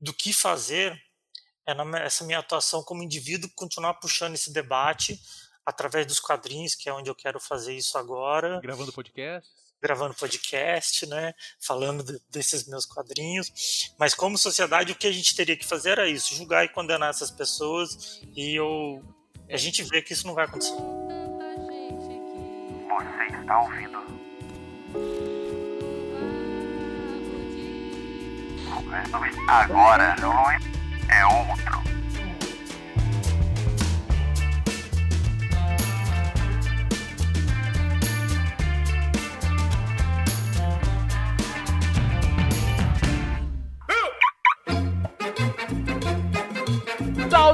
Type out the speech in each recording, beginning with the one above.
do que fazer é essa minha atuação como indivíduo continuar puxando esse debate através dos quadrinhos, que é onde eu quero fazer isso agora. Gravando podcast? Gravando podcast, né? Falando de, desses meus quadrinhos. Mas como sociedade, o que a gente teria que fazer era isso: julgar e condenar essas pessoas. E eu, a gente vê que isso não vai acontecer. Você está ouvindo? Agora é outro.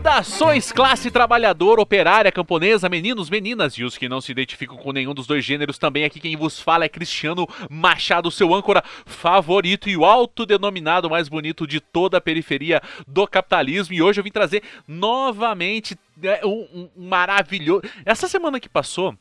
Saudações, classe trabalhadora, operária, camponesa, meninos, meninas e os que não se identificam com nenhum dos dois gêneros também. Aqui quem vos fala é Cristiano Machado, seu âncora favorito e o autodenominado mais bonito de toda a periferia do capitalismo. E hoje eu vim trazer novamente né, um, um maravilhoso. Essa semana que passou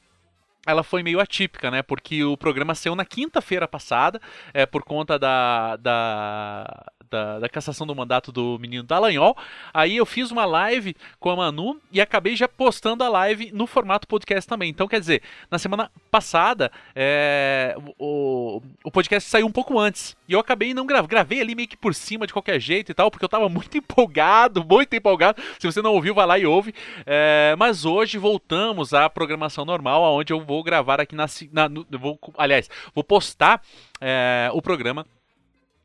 ela foi meio atípica, né? Porque o programa saiu na quinta-feira passada, é, por conta da, da, da, da, cassação do mandato do menino Dallagnol. Aí eu fiz uma live com a Manu e acabei já postando a live no formato podcast também. Então, quer dizer, na semana passada, é, o, o podcast saiu um pouco antes. E eu acabei não gravando. Gravei ali meio que por cima de qualquer jeito e tal, porque eu tava muito empolgado, muito empolgado. Se você não ouviu, vai lá e ouve. É, mas hoje voltamos à programação normal, onde eu vou gravar aqui na. na no, vou, aliás, vou postar é, o programa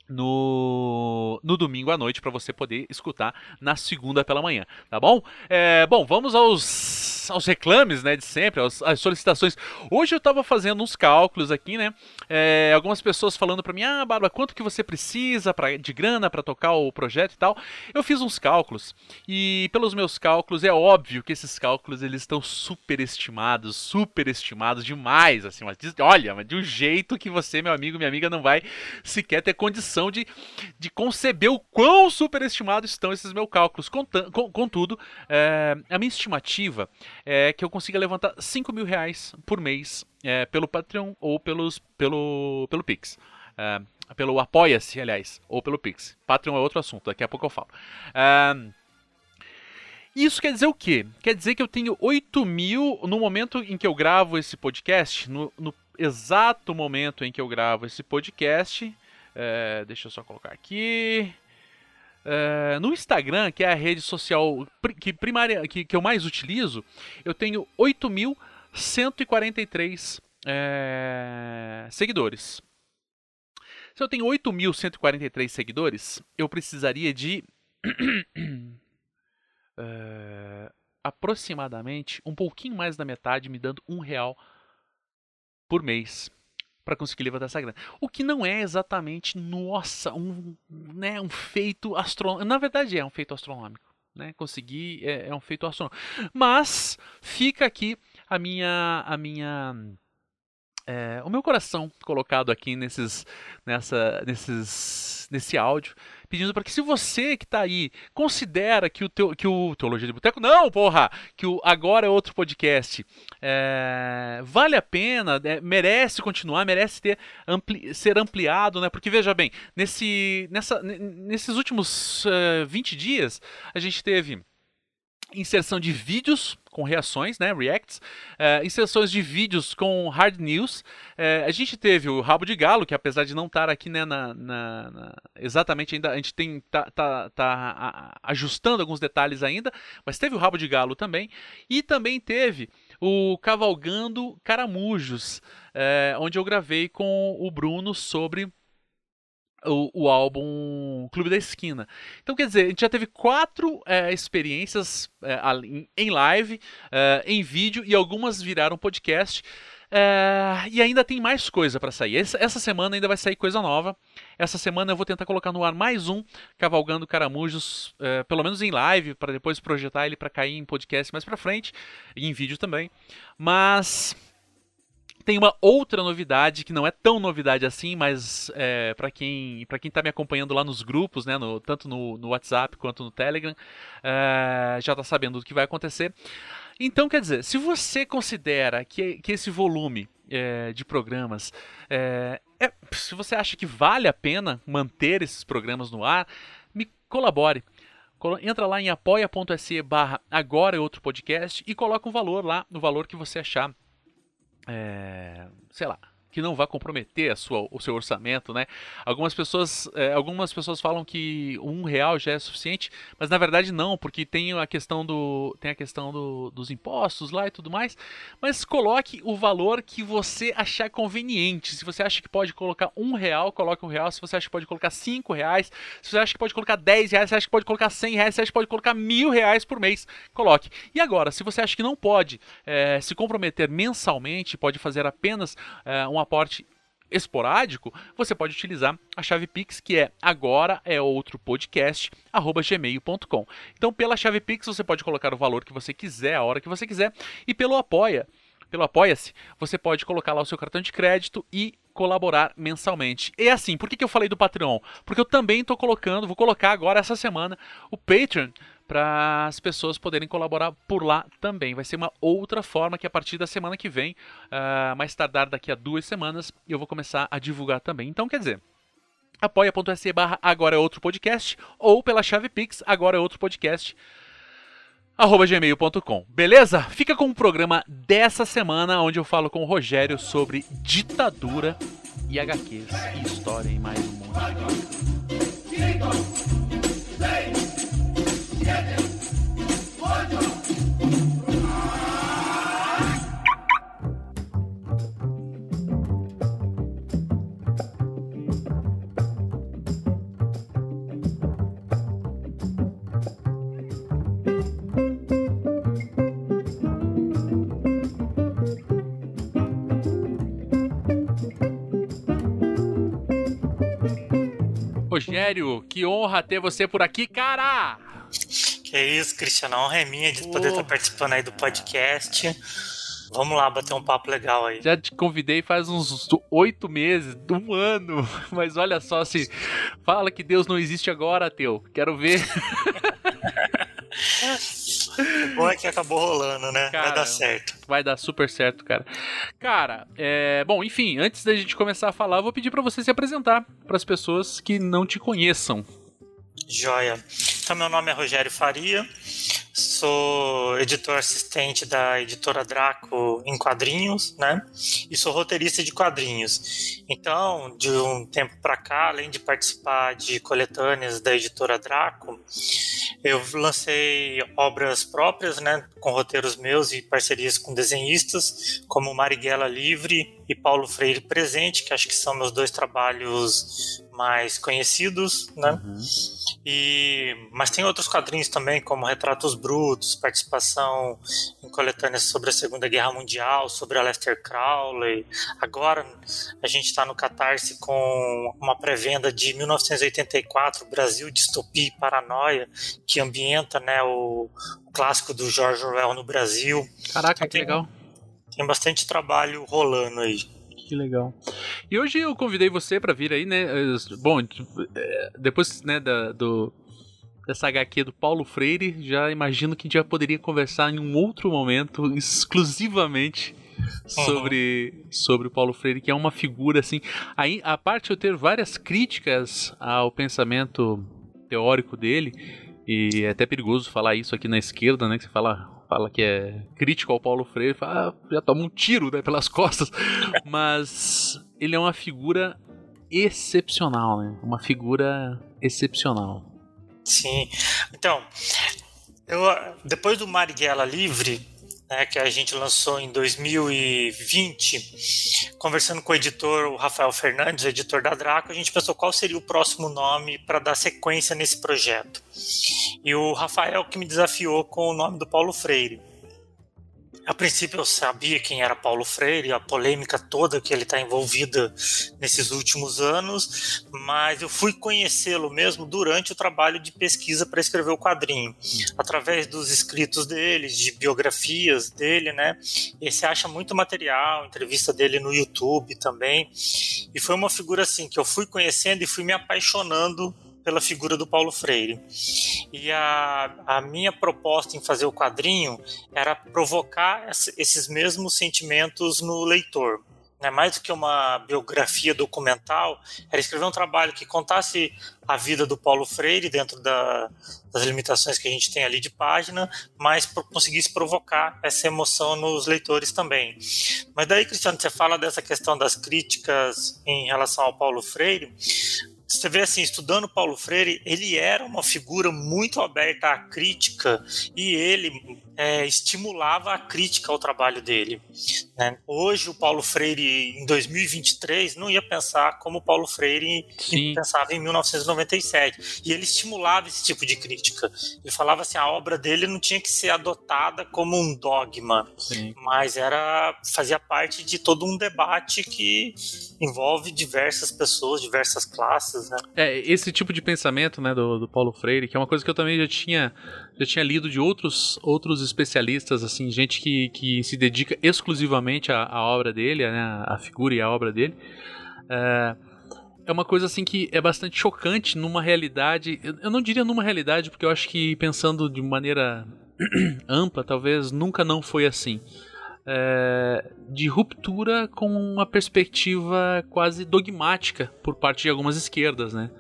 no, no domingo à noite para você poder escutar na segunda pela manhã, tá bom? É, bom, vamos aos, aos reclames, né, de sempre, aos, às solicitações. Hoje eu estava fazendo uns cálculos aqui, né? É, algumas pessoas falando para mim, ah, Bárbara, quanto que você precisa pra, de grana para tocar o projeto e tal. Eu fiz uns cálculos e pelos meus cálculos é óbvio que esses cálculos eles estão superestimados, superestimados demais, assim, mas, olha, de um jeito que você, meu amigo, minha amiga, não vai sequer ter condição de, de conceber o quão superestimados estão esses meus cálculos. Contudo, é, a minha estimativa é que eu consiga levantar 5 mil reais por mês é, pelo Patreon ou pelos, pelo, pelo Pix. É, pelo Apoia-se, aliás, ou pelo Pix. Patreon é outro assunto, daqui a pouco eu falo. Isso quer dizer o quê? Quer dizer que eu tenho 8 mil no momento em que eu gravo esse podcast, no, no exato momento em que eu gravo esse podcast, é, deixa eu só colocar aqui. É, no Instagram, que é a rede social que, primária, que, que eu mais utilizo, eu tenho 8.143 é, seguidores. Se eu tenho 8.143 seguidores, eu precisaria de é, aproximadamente um pouquinho mais da metade, me dando um real por mês para conseguir levantar essa grana. O que não é exatamente, nossa, um, né, um feito astronômico. Na verdade é um feito astronômico. Né? Conseguir é, é um feito astronômico. Mas fica aqui a minha. A minha é, o meu coração colocado aqui nesses, nessa, nesses, nesse áudio pedindo para que se você que está aí considera que o, teu, que o Teologia de Boteco, não, porra, que o Agora é outro podcast, é, vale a pena, é, merece continuar, merece ter ampli, ser ampliado, né? Porque veja bem, nesse, nessa, nesses últimos uh, é, 20 dias, a gente teve inserção de vídeos com reações, né, reacts, uh, inserções de vídeos com hard news. Uh, a gente teve o Rabo de Galo, que apesar de não estar aqui né, na, na, na, exatamente ainda, a gente tem tá, tá, tá ajustando alguns detalhes ainda, mas teve o Rabo de Galo também e também teve o Cavalgando Caramujos, uh, onde eu gravei com o Bruno sobre o, o, álbum Clube da Esquina. Então, quer dizer, a gente já teve quatro é, experiências é, em live, é, em vídeo e algumas viraram podcast. É, e ainda tem mais coisa para sair. Essa, essa, semana ainda vai sair coisa nova. Essa semana eu vou tentar colocar no ar mais um Cavalgando Caramujos, é, pelo menos em live, para depois projetar ele para cair em podcast mais para frente, e em vídeo também. Mas tem uma outra novidade que não é tão novidade assim, mas é, para quem para quem está me acompanhando lá nos grupos, né, no, tanto no, no, WhatsApp quanto no Telegram, é, já está sabendo do que vai acontecer. Então, quer dizer, se você considera que, que esse volume é, de programas, é, é, se você acha que vale a pena manter esses programas no ar, me colabore. Entra lá em apoia.se barra agora é outro podcast e coloca um valor lá, no valor que você achar, é, sei lá, que não vai comprometer a sua, o seu orçamento, né? Algumas pessoas, é, algumas pessoas falam que um real já é suficiente, mas na verdade não, porque tem a questão do, tem a questão do, dos impostos lá e tudo mais. Mas coloque o valor que você achar conveniente. Se você acha que pode colocar um real, coloque um real. Se você acha que pode colocar cinco reais, se você acha que pode colocar dez reais, se você acha que pode colocar cem reais, se você acha que pode colocar mil reais por mês, coloque. E agora, se você acha que não pode é, se comprometer mensalmente, pode fazer apenas é, um aporte esporádico, você pode utilizar a chave Pix, que é agora é outro podcast, arroba gmail.com. Então, pela chave Pix, você pode colocar o valor que você quiser, a hora que você quiser, e pelo Apoia, pelo Apoia-se, você pode colocar lá o seu cartão de crédito e colaborar mensalmente. E assim, por que, que eu falei do Patreon? Porque eu também estou colocando, vou colocar agora essa semana o Patreon para as pessoas poderem colaborar por lá também. Vai ser uma outra forma que a partir da semana que vem, uh, mais tardar daqui a duas semanas, eu vou começar a divulgar também. Então, quer dizer, apoia.se barra agora é outro podcast ou pela chave Pix agora é outro podcast arroba gmail.com. Beleza? Fica com o programa dessa semana, onde eu falo com o Rogério sobre ditadura e HQs e história e mais um monte de. Rogério, que honra ter você por aqui, cara! Que isso, Cristiano, a honra é minha de poder estar participando aí do podcast. Vamos lá bater um papo legal aí. Já te convidei faz uns oito meses, um ano, mas olha só se fala que Deus não existe agora, teu. Quero ver. Bom é que acabou rolando, né? Cara, Vai dar certo. Vai dar super certo, cara. Cara, é... bom, enfim, antes da gente começar a falar, eu vou pedir para você se apresentar para as pessoas que não te conheçam. Joia. Então, meu nome é Rogério Faria, sou editor assistente da editora Draco em quadrinhos, né? E sou roteirista de quadrinhos. Então, de um tempo para cá, além de participar de coletâneas da editora Draco, eu lancei obras próprias, né? Com roteiros meus e parcerias com desenhistas, como Marighella Livre e Paulo Freire Presente, que acho que são meus dois trabalhos mais conhecidos, né? Uhum. E mas tem outros quadrinhos também, como Retratos Brutos, participação em coletâneas sobre a Segunda Guerra Mundial, sobre a Lester Crowley. Agora a gente está no Catarse com uma pré-venda de 1984, Brasil, Distopia e Paranoia, que ambienta, né, o, o clássico do George Orwell no Brasil. Caraca, então, que tem, legal. Tem bastante trabalho rolando aí que legal. E hoje eu convidei você para vir aí, né? Bom, depois né, da, do, dessa HQ do Paulo Freire, já imagino que a gente já poderia conversar em um outro momento exclusivamente sobre, uhum. sobre o Paulo Freire, que é uma figura assim. Aí, a parte de eu ter várias críticas ao pensamento teórico dele, e é até perigoso falar isso aqui na esquerda, né? Que você fala fala que é crítico ao Paulo Freire, fala, ah, já toma um tiro né, pelas costas. Mas ele é uma figura excepcional, né? Uma figura excepcional. Sim. Então, eu, depois do Marighella Livre, né, que a gente lançou em 2020, conversando com o editor o Rafael Fernandes, o editor da Draco, a gente pensou qual seria o próximo nome para dar sequência nesse projeto. E o Rafael que me desafiou com o nome do Paulo Freire. A princípio eu sabia quem era Paulo Freire, a polêmica toda que ele está envolvida nesses últimos anos, mas eu fui conhecê-lo mesmo durante o trabalho de pesquisa para escrever o quadrinho, através dos escritos dele, de biografias dele, né? E você acha muito material, entrevista dele no YouTube também, e foi uma figura assim que eu fui conhecendo e fui me apaixonando pela figura do Paulo Freire. E a, a minha proposta em fazer o quadrinho era provocar esses mesmos sentimentos no leitor. né, mais do que uma biografia documental, era escrever um trabalho que contasse a vida do Paulo Freire dentro da, das limitações que a gente tem ali de página, mas conseguisse provocar essa emoção nos leitores também. Mas daí, Cristiano, você fala dessa questão das críticas em relação ao Paulo Freire você vê assim, estudando Paulo Freire, ele era uma figura muito aberta à crítica e ele é, estimulava a crítica ao trabalho dele. Né? Hoje, o Paulo Freire, em 2023, não ia pensar como o Paulo Freire Sim. pensava em 1997. E ele estimulava esse tipo de crítica. Ele falava assim, a obra dele não tinha que ser adotada como um dogma, Sim. mas era fazia parte de todo um debate que envolve diversas pessoas, diversas classes né? É, esse tipo de pensamento, né, do, do Paulo Freire, que é uma coisa que eu também já tinha, já tinha lido de outros, outros especialistas, assim, gente que, que se dedica exclusivamente à, à obra dele, né, à figura e à obra dele. É, é uma coisa assim que é bastante chocante numa realidade. Eu não diria numa realidade, porque eu acho que pensando de maneira ampla, talvez nunca não foi assim é, de ruptura com uma perspectiva quase dogmática por parte de algumas esquerdas, né?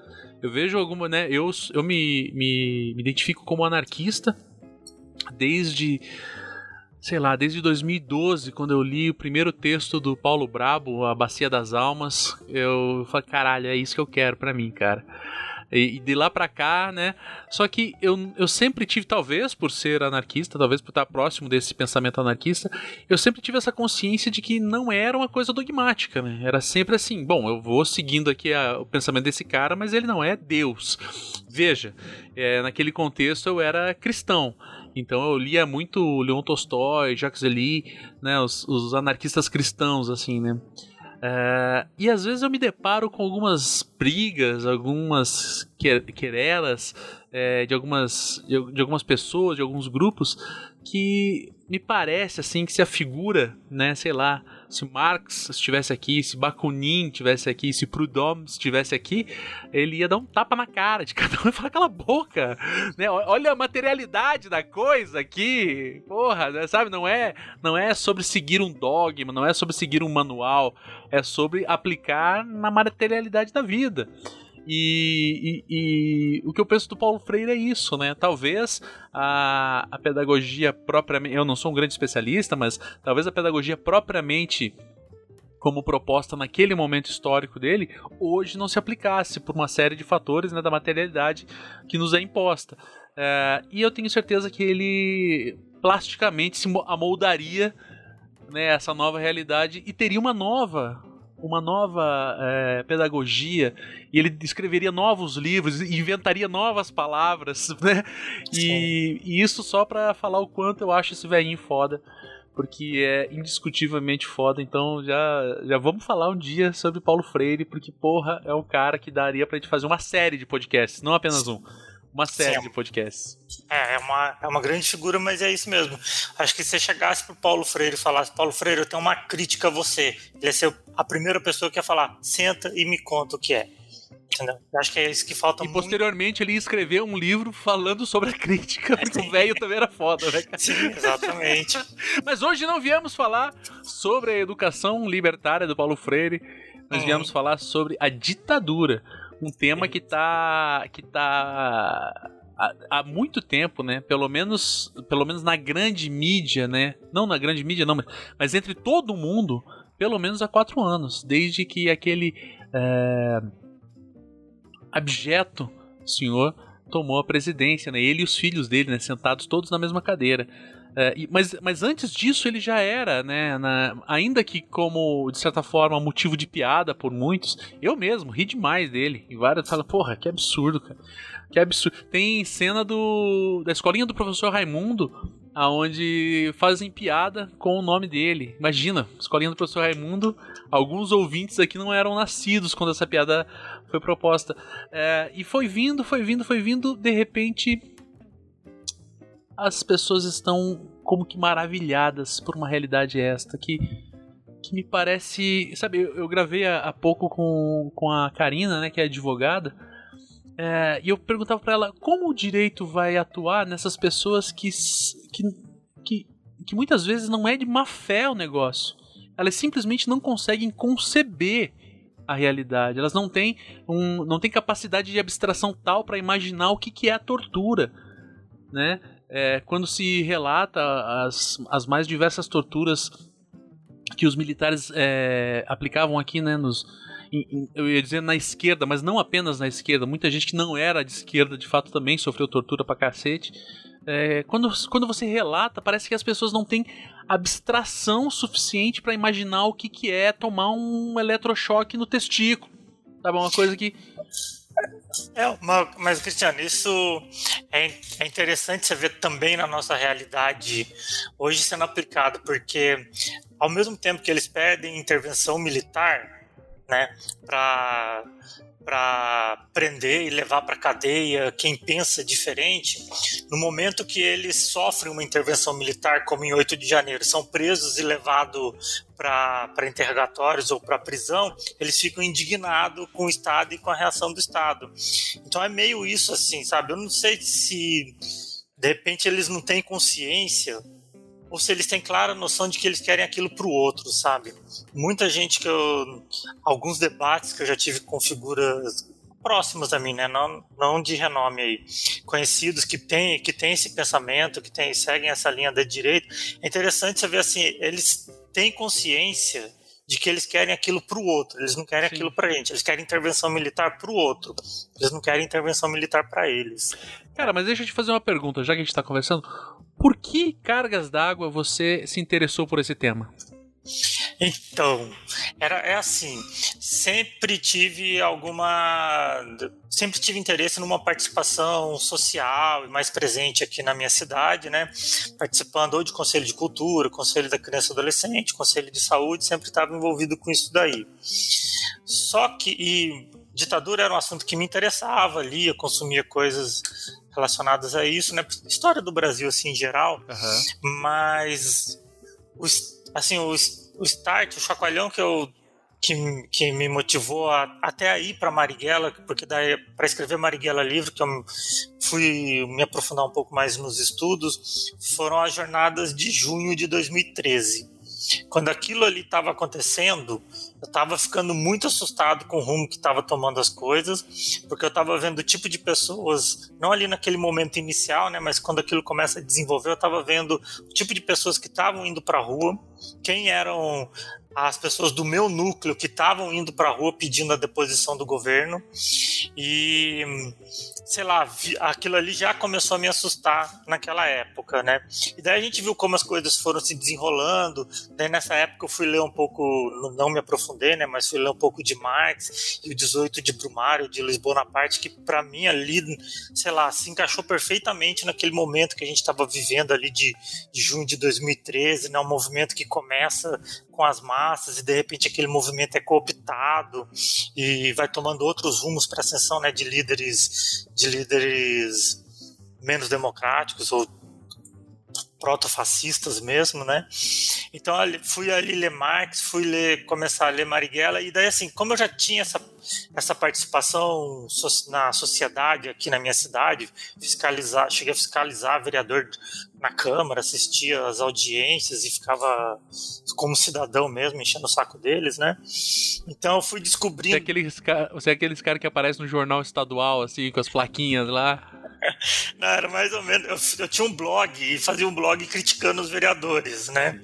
Eu vejo alguma, né? Eu, eu me, me, me identifico como anarquista desde sei lá, desde 2012, quando eu li o primeiro texto do Paulo Brabo, A Bacia das Almas, eu falei, caralho, é isso que eu quero para mim, cara. E, de lá para cá, né? Só que eu, eu sempre tive, talvez por ser anarquista, talvez por estar próximo desse pensamento anarquista, eu sempre tive essa consciência de que não era uma coisa dogmática, né? Era sempre assim, bom, eu vou seguindo aqui a, o pensamento desse cara, mas ele não é Deus. Veja, é, naquele contexto eu era cristão. Então eu lia muito Leon Tolstói, Jacques Ellul, né, os, os anarquistas cristãos, assim, né. Uh, e às vezes eu me deparo com algumas brigas, algumas querelas é, de, algumas, de, de, algumas pessoas, de alguns grupos, que me parece assim que se a figura, né, sei lá, se Marx estivesse aqui, se Bakunin estivesse aqui, se Proudhon estivesse aqui, ele ia dar um tapa na cara de cada um e falar cala a boca, né? Olha a materialidade da coisa aqui, porra, né? sabe? Não é, não é sobre seguir um dogma, não é sobre seguir um manual, é sobre aplicar na materialidade da vida. E, e, e, o que eu penso do Paulo Freire é isso, né? Talvez a, a pedagogia propriamente. Eu não sou um grande especialista, mas talvez a pedagogia propriamente como proposta naquele momento histórico dele, hoje não se aplicasse por uma série de fatores né, da materialidade que nos é imposta. É, e eu tenho certeza que ele plasticamente se amoldaria né, essa nova realidade e teria uma nova uma nova é, pedagogia e ele escreveria novos livros, inventaria novas palavras, né? E, e isso só para falar o quanto eu acho esse velhinho foda, porque é indiscutivelmente foda. Então já, já vamos falar um dia sobre Paulo Freire, porque porra, é um cara que daria pra gente fazer uma série de podcasts, não apenas um uma série Sim. de podcasts. É, é uma, é uma grande figura, mas é isso mesmo. Acho que se você chegasse pro Paulo Freire e falasse, Paulo Freire, eu tenho uma crítica a você, ele ia ser a primeira pessoa que ia falar, senta e me conta o que é. Entendeu? Acho que é isso que falta E muito. posteriormente ele ia escrever um livro falando sobre a crítica, porque o velho também era foda, né? Sim, exatamente. Mas hoje não viemos falar sobre a educação libertária do Paulo Freire, nós uhum. viemos falar sobre a ditadura um tema que tá que tá há, muito tempo, né? Pelo menos pelo menos na grande mídia, né? Não na grande mídia não, mas, mas entre todo mundo, pelo menos há quatro anos, desde que aquele é, abjeto senhor tomou a presidência, né? Ele e os filhos dele, né? Sentados todos na mesma cadeira. É, mas, mas antes disso ele já era, né? Na, ainda que como, de certa forma, motivo de piada por muitos, eu mesmo ri demais dele. E vários falam, porra, que absurdo, cara. Que absurdo. Tem cena do da escolinha do professor Raimundo, aonde fazem piada com o nome dele. Imagina, escolinha do professor Raimundo, alguns ouvintes aqui não eram nascidos quando essa piada foi proposta. É, e foi vindo, foi vindo, foi vindo, de repente as pessoas estão como que maravilhadas por uma realidade esta que que me parece, sabe, eu, eu gravei há, pouco com, com a Karina, né, que é advogada, é, e eu perguntava para ela como o direito vai atuar nessas pessoas que, que, que, que muitas vezes não é de má fé o negócio, elas simplesmente não conseguem conceber a realidade. Elas não têm, um, não têm capacidade de abstração tal para imaginar o que, que é a tortura. Né? É, quando se relata as, as mais diversas torturas que os militares é, aplicavam aqui né, nos, eu ia dizer na esquerda, mas não apenas na esquerda, muita gente que não era de esquerda de fato também sofreu tortura pra cacete. É, quando, quando você relata, parece que as pessoas não têm abstração suficiente para imaginar o que, que é tomar um eletrochoque no testículo. Tá bom? Uma coisa que. É, mas, Cristiano, isso é, é interessante você ver também na nossa realidade hoje sendo aplicado, porque ao mesmo tempo que eles pedem intervenção militar, né, para para prender e levar para cadeia quem pensa diferente, no momento que eles sofrem uma intervenção militar, como em 8 de janeiro, são presos e levados para interrogatórios ou para prisão, eles ficam indignados com o Estado e com a reação do Estado. Então é meio isso assim, sabe? Eu não sei se de repente eles não têm consciência ou se eles têm clara noção de que eles querem aquilo para o outro, sabe? Muita gente que eu. Alguns debates que eu já tive com figuras próximas a mim, né? Não, não de renome aí. Conhecidos que têm que tem esse pensamento, que tem, seguem essa linha da direita. É interessante você ver assim, eles têm consciência de que eles querem aquilo para o outro, eles não querem Sim. aquilo para a gente, eles querem intervenção militar para o outro, eles não querem intervenção militar para eles. Cara, mas deixa eu te fazer uma pergunta, já que a gente está conversando. Por que cargas d'água você se interessou por esse tema? Então, era, é assim, sempre tive alguma. Sempre tive interesse numa participação social e mais presente aqui na minha cidade, né? Participando ou de conselho de cultura, conselho da criança e adolescente, conselho de saúde, sempre estava envolvido com isso daí. Só que. E ditadura era um assunto que me interessava, lia, consumia coisas relacionadas a isso, né? História do Brasil, assim, em geral. Uhum. Mas, o, assim, o, o start, o chacoalhão que eu que, que me motivou a, até a ir para Marighella, porque daí para escrever Marighella livro, que eu fui me aprofundar um pouco mais nos estudos, foram as jornadas de junho de 2013. Quando aquilo ali estava acontecendo, eu estava ficando muito assustado com o rumo que estava tomando as coisas, porque eu estava vendo o tipo de pessoas, não ali naquele momento inicial, né, mas quando aquilo começa a desenvolver, eu estava vendo o tipo de pessoas que estavam indo para a rua, quem eram as pessoas do meu núcleo que estavam indo para a rua pedindo a deposição do governo e sei lá, aquilo ali já começou a me assustar naquela época, né? E daí a gente viu como as coisas foram se desenrolando. Daí nessa época eu fui ler um pouco, não me aprofundei, né? Mas fui ler um pouco de Marx e o 18 de Brumário, de Luiz Bonaparte, que para mim ali, sei lá, se encaixou perfeitamente naquele momento que a gente estava vivendo ali de, de junho de 2013, né? Um movimento que começa com as massas e de repente aquele movimento é cooptado e vai tomando outros rumos para ascensão né, de líderes de líderes menos democráticos ou proto-fascistas mesmo, né? Então fui ali ler Marx, fui ler, começar a ler Marighella e daí assim, como eu já tinha essa, essa participação na sociedade aqui na minha cidade, fiscalizar, cheguei a fiscalizar vereador na Câmara, assistia às audiências e ficava como cidadão mesmo, enchendo o saco deles, né? Então eu fui descobrindo. Você é aqueles, você é aqueles caras que aparecem no jornal estadual, assim, com as plaquinhas lá. Não, era mais ou menos. Eu, eu, tinha um blog e fazia um blog criticando os vereadores, né?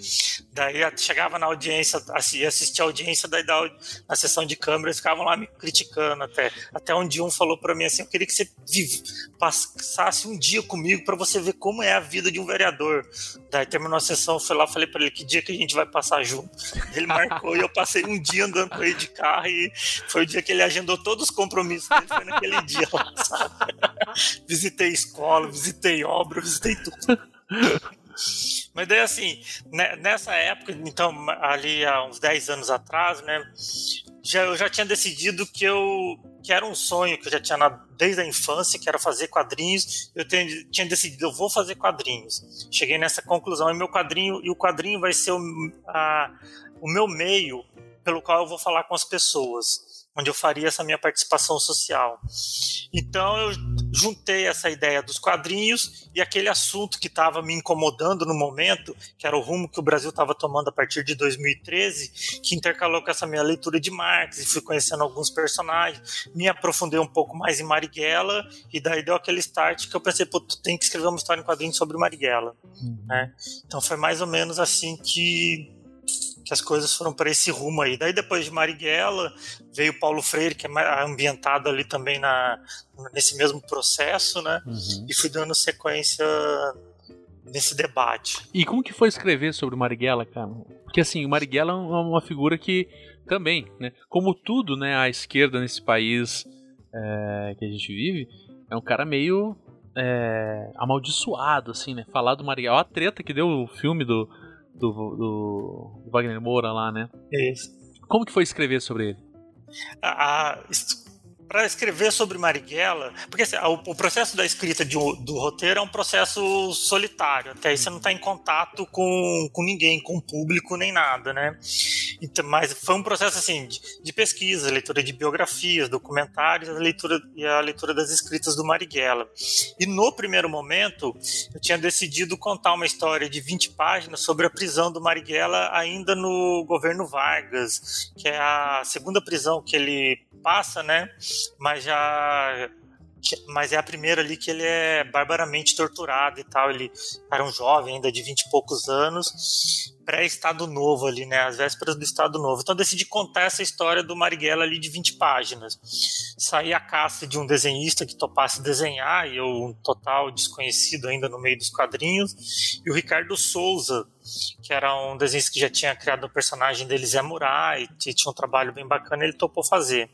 Daí chegava na audiência, assim, assistia a audiência, daí da, na sessão de câmera eles ficavam lá me criticando até. Até um dia um falou para mim assim: eu queria que você vive, passasse um dia comigo para você ver como é a vida de um vereador. Daí terminou a sessão, eu fui lá falei para ele que dia que a gente vai passar junto. Ele marcou e eu passei um dia andando com ele de carro e foi o dia que ele agendou todos os compromissos dele, foi naquele dia lá, sabe? visitei escola, visitei obra, visitei tudo. Mas daí, assim, né, nessa época, então, ali há uns 10 anos atrás, né, já, eu já tinha decidido que eu que era um sonho que eu já tinha na, desde a infância, que era fazer quadrinhos. Eu tenho, tinha decidido, eu vou fazer quadrinhos. Cheguei nessa conclusão, e meu quadrinho, e o quadrinho vai ser o, a, o meu meio pelo qual eu vou falar com as pessoas. Onde eu faria essa minha participação social. Então eu juntei essa ideia dos quadrinhos e aquele assunto que estava me incomodando no momento, que era o rumo que o Brasil estava tomando a partir de 2013, que intercalou com essa minha leitura de Marx e fui conhecendo alguns personagens, me aprofundei um pouco mais em Marighella e daí deu aquele start que eu pensei, pô, tu tem que escrever uma história em quadrinhos sobre Marighella, uhum. né? Então foi mais ou menos assim que que as coisas foram para esse rumo aí. Daí depois de Marighella veio Paulo Freire, que é ambientado ali também na, nesse mesmo processo, né? Uhum. E fui dando sequência nesse debate. E como que foi escrever sobre Marighella, cara? Porque assim, o Marighella é uma figura que também, né? Como tudo, né? A esquerda nesse país é, que a gente vive é um cara meio é, amaldiçoado, assim, né? Falar do Marighella, a treta que deu o filme do do, do Wagner Moura lá, né? Isso. Como que foi escrever sobre ele? A, a, para escrever sobre Marighella, porque assim, o, processo da escrita de, do roteiro é um processo solitário, até aí você não está em contato com, com ninguém, com o público, nem nada, né? Então, mas foi um processo assim de, de pesquisa, leitura de biografias, documentários, a leitura e a leitura das escritas do Marighella. E no primeiro momento, eu tinha decidido contar uma história de 20 páginas sobre a prisão do Marighella ainda no governo Vargas, que é a segunda prisão que ele passa, né? Mas já mas é a primeira ali que ele é barbaramente torturado e tal. Ele era um jovem ainda de vinte e poucos anos pré-Estado Novo ali, né? As vésperas do Estado Novo. Então decidi contar essa história do Marighella ali de 20 páginas. Saí a caça de um desenhista que topasse desenhar, e eu, um total desconhecido ainda no meio dos quadrinhos, e o Ricardo Souza, que era um desenhista que já tinha criado o personagem dele, Zé Murai, que tinha um trabalho bem bacana, ele topou fazer.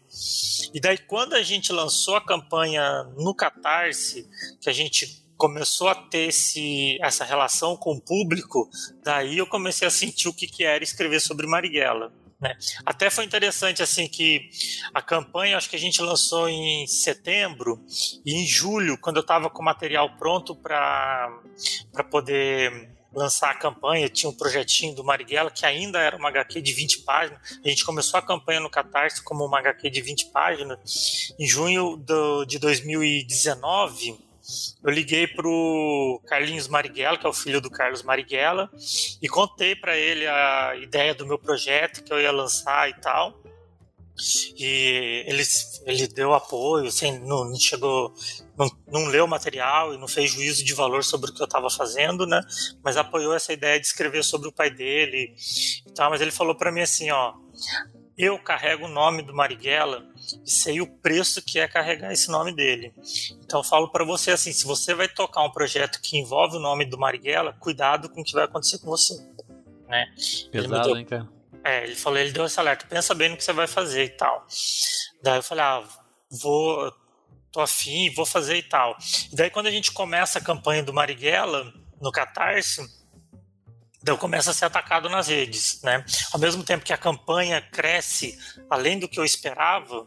E daí, quando a gente lançou a campanha no Catarse, que a gente começou a ter esse, essa relação com o público, daí eu comecei a sentir o que, que era escrever sobre Marighella. Né? Até foi interessante assim que a campanha, acho que a gente lançou em setembro e em julho, quando eu estava com o material pronto para poder lançar a campanha, tinha um projetinho do Marighella que ainda era uma HQ de 20 páginas. A gente começou a campanha no Catarse como uma HQ de 20 páginas. Em junho do, de 2019, eu liguei pro Carlinhos Marighella, que é o filho do Carlos Marighella, e contei para ele a ideia do meu projeto que eu ia lançar e tal. E ele, ele deu apoio, assim, não, não chegou, não, não leu o material e não fez juízo de valor sobre o que eu estava fazendo, né? Mas apoiou essa ideia de escrever sobre o pai dele e tal. Mas ele falou para mim assim, ó, eu carrego o nome do Marighella e sei o preço que é carregar esse nome dele. Então eu falo para você assim, se você vai tocar um projeto que envolve o nome do Marighella, cuidado com o que vai acontecer com você, né? Pesado, deu, hein, cara? É, ele falou, ele deu esse alerta, pensa bem no que você vai fazer e tal. Daí eu falei, ah, vou, tô afim, vou fazer e tal. E daí quando a gente começa a campanha do Marighella no Catarse, então começa a ser atacado nas redes, né? Ao mesmo tempo que a campanha cresce além do que eu esperava,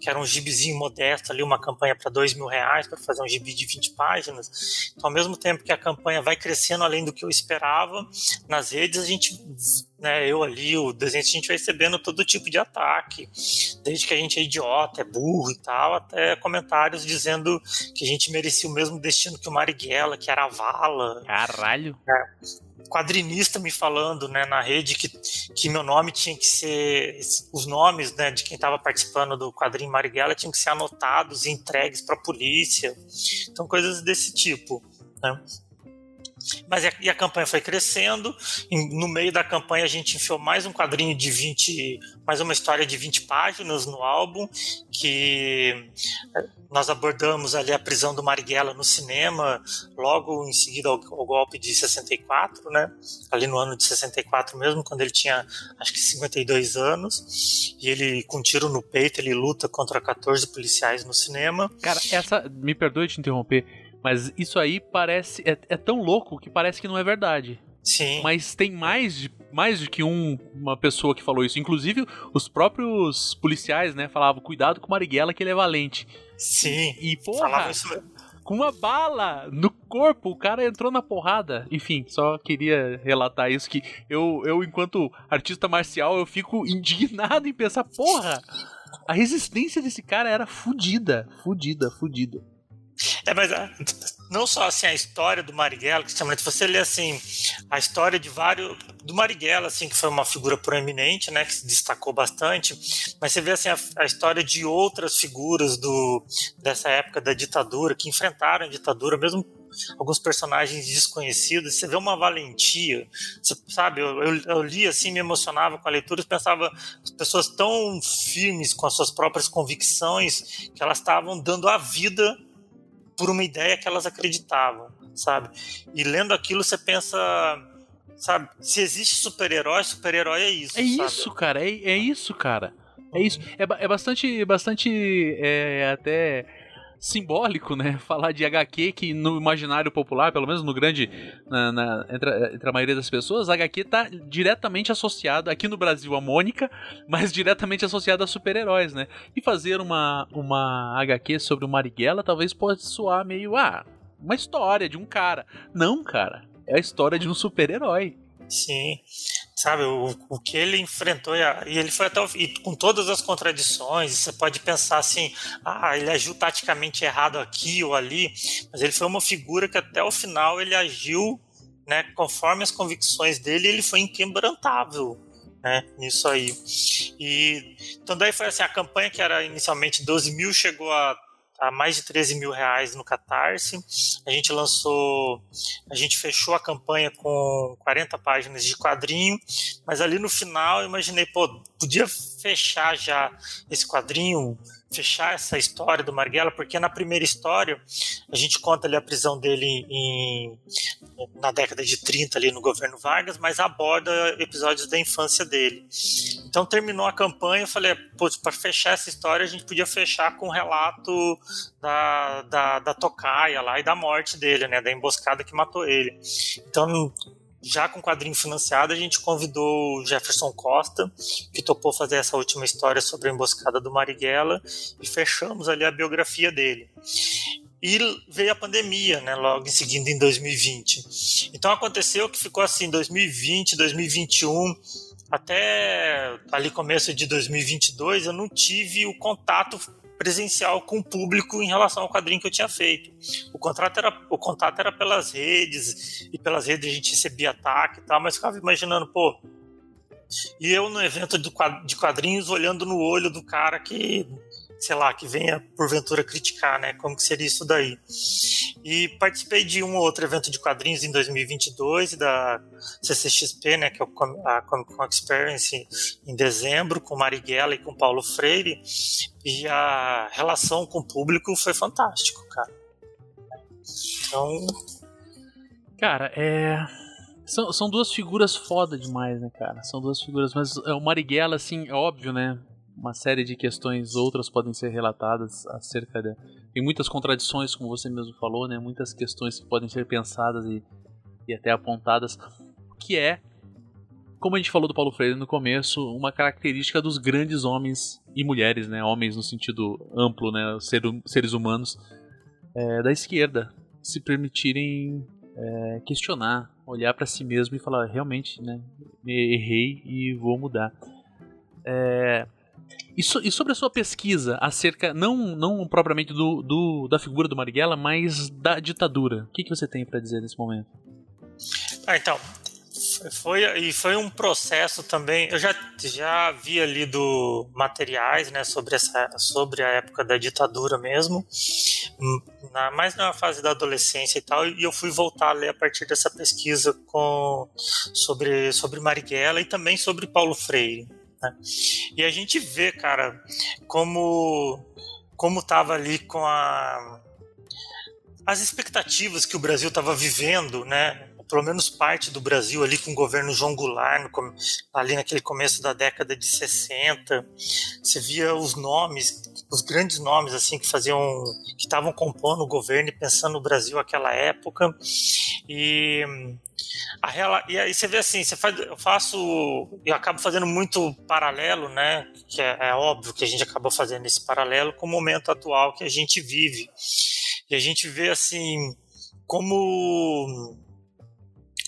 que era um gibizinho modesto ali, uma campanha para dois mil reais para fazer um gibi de 20 páginas. Então, ao mesmo tempo que a campanha vai crescendo além do que eu esperava, nas redes a gente, né, eu ali, o desenho, a gente vai recebendo todo tipo de ataque, desde que a gente é idiota, é burro e tal, até comentários dizendo que a gente merecia o mesmo destino que o Marighella, que era a vala. Caralho. É quadrinista me falando né, na rede que, que meu nome tinha que ser. Os nomes né, de quem estava participando do quadrinho Marighella tinham que ser anotados e entregues para a polícia. Então, coisas desse tipo. Né? Mas e a campanha foi crescendo. No meio da campanha a gente enfiou mais um quadrinho de 20, mais uma história de 20 páginas no álbum, que eh, nós abordamos ali a prisão do Marighella no cinema, logo em seguida ao, ao, golpe de 64, né? Ali no ano de 64 mesmo, quando ele tinha acho que 52 anos, e ele com um tiro no peito, ele luta contra 14 policiais no cinema. Cara, essa, me perdoe te interromper, mas isso aí parece. É, é, tão louco que parece que não é verdade. Sim. Mas tem mais de, mais de que um, uma pessoa que falou isso. Inclusive, os próprios policiais, né, falavam: cuidado com o Marighella que ele é valente. Sim. E, porra. Com uma bala no corpo, o cara entrou na porrada. Enfim, só queria relatar isso que eu, eu enquanto artista marcial, eu fico indignado em pensar, porra, a resistência desse cara era fudida, fudida, fudida. É, mas ah, não só assim a história do Marighella, que se você lê assim a história de vários do Marighella, assim que foi uma figura proeminente, né, que se destacou bastante, mas você vê assim a, a, história de outras figuras do dessa época da ditadura que enfrentaram a ditadura, mesmo alguns personagens desconhecidos, você vê uma valentia, você, sabe? Eu, eu, eu, li assim, me emocionava com a leitura pensava pessoas tão firmes com as suas próprias convicções que elas estavam dando a vida por uma ideia que elas acreditavam, sabe? E lendo aquilo você pensa, sabe? Se existe super-herói, super-herói é isso. É sabe? isso, cara. É, é isso, cara. É isso. É, é bastante, bastante é, até simbólico, né? Falar de HQ que no imaginário popular, pelo menos no grande, na, na, entre, entre, a maioria das pessoas, HQ está diretamente associado aqui no Brasil a Mônica, mas diretamente associado a super-heróis, né? E fazer uma, uma HQ sobre o Marighella talvez possa soar meio, ah, uma história de um cara. Não, cara. É a história de um super-herói. Sim, sabe, o, o que ele enfrentou, e ele foi até o, e com todas as contradições, você pode pensar assim, ah, ele agiu taticamente errado aqui ou ali, mas ele foi uma figura que até o final ele agiu, né, conforme as convicções dele, ele foi inquebrantável, né, nisso aí. E, então daí foi assim, a campanha que era inicialmente 12 mil chegou a a mais de 13 mil reais no Catarse. A gente lançou, a gente fechou a campanha com 40 páginas de quadrinho, mas ali no final eu imaginei, pô, podia fechar já esse quadrinho fechar essa história do Marighella, porque na primeira história a gente conta ali a prisão dele em, na década de 30 ali no governo Vargas, mas aborda episódios da infância dele. Então terminou a campanha, eu falei, para fechar essa história a gente podia fechar com um relato da, da, da tocaia lá e da morte dele, né, da emboscada que matou ele. Então já com quadrinho financiado, a gente convidou o Jefferson Costa, que topou fazer essa última história sobre a emboscada do Marighella, e fechamos ali a biografia dele. E veio a pandemia, né, logo em seguida, em 2020. Então aconteceu que ficou assim, 2020, 2021, até ali começo de 2022, eu não tive o contato presencial com o público em relação ao quadrinho que eu tinha feito. O contrato era, o contato era pelas redes, e pelas redes a gente recebia ataque e tal, mas ficava imaginando, pô. E eu no evento de quadrinhos olhando no olho do cara que sei lá, que venha porventura criticar, né? Como que seria isso daí? E participei de um ou outro evento de quadrinhos em 2022 da CCXP, né? Que é a Comic Con Experience em dezembro com Marighella e com Paulo Freire e a relação com o público foi fantástico, cara. Então, cara, é são, são duas figuras foda demais, né, cara? São duas figuras, mas é, o Marighella, assim, é óbvio, né? Uma série de questões outras podem ser relatadas acerca de tem muitas contradições como você mesmo falou né? Muitas questões que podem ser pensadas e, e até apontadas. Que é como a gente falou do Paulo Freire no começo uma característica dos grandes homens e mulheres né? Homens no sentido amplo né? Ser, seres humanos é, da esquerda se permitirem é, questionar olhar para si mesmo e falar realmente né? Errei e vou mudar. É, e, so, e, sobre a sua pesquisa acerca, não, não propriamente do, do, da figura do Marighella, mas da ditadura, o que, que você tem para dizer nesse momento? Ah, então, foi, e foi um processo também. Eu já, já havia lido materiais né, sobre, essa, sobre a época da ditadura mesmo, na, mais na fase da adolescência e tal, e eu fui voltar a ler a partir dessa pesquisa com, sobre, sobre Marighella e também sobre Paulo Freire. Né? E a gente vê, cara, como como estava ali com a as expectativas que o Brasil estava vivendo, né? Pelo menos parte do Brasil ali com o governo João Goulart, no, ali naquele começo da década de 60. Você via os nomes, os grandes nomes assim que faziam, que estavam compondo o governo e pensando no Brasil naquela época. E a e aí você vê assim, você faz, eu faço, eu acabo fazendo muito paralelo, né? Que é, é óbvio que a gente acaba fazendo esse paralelo com o momento atual que a gente vive. E a gente vê assim como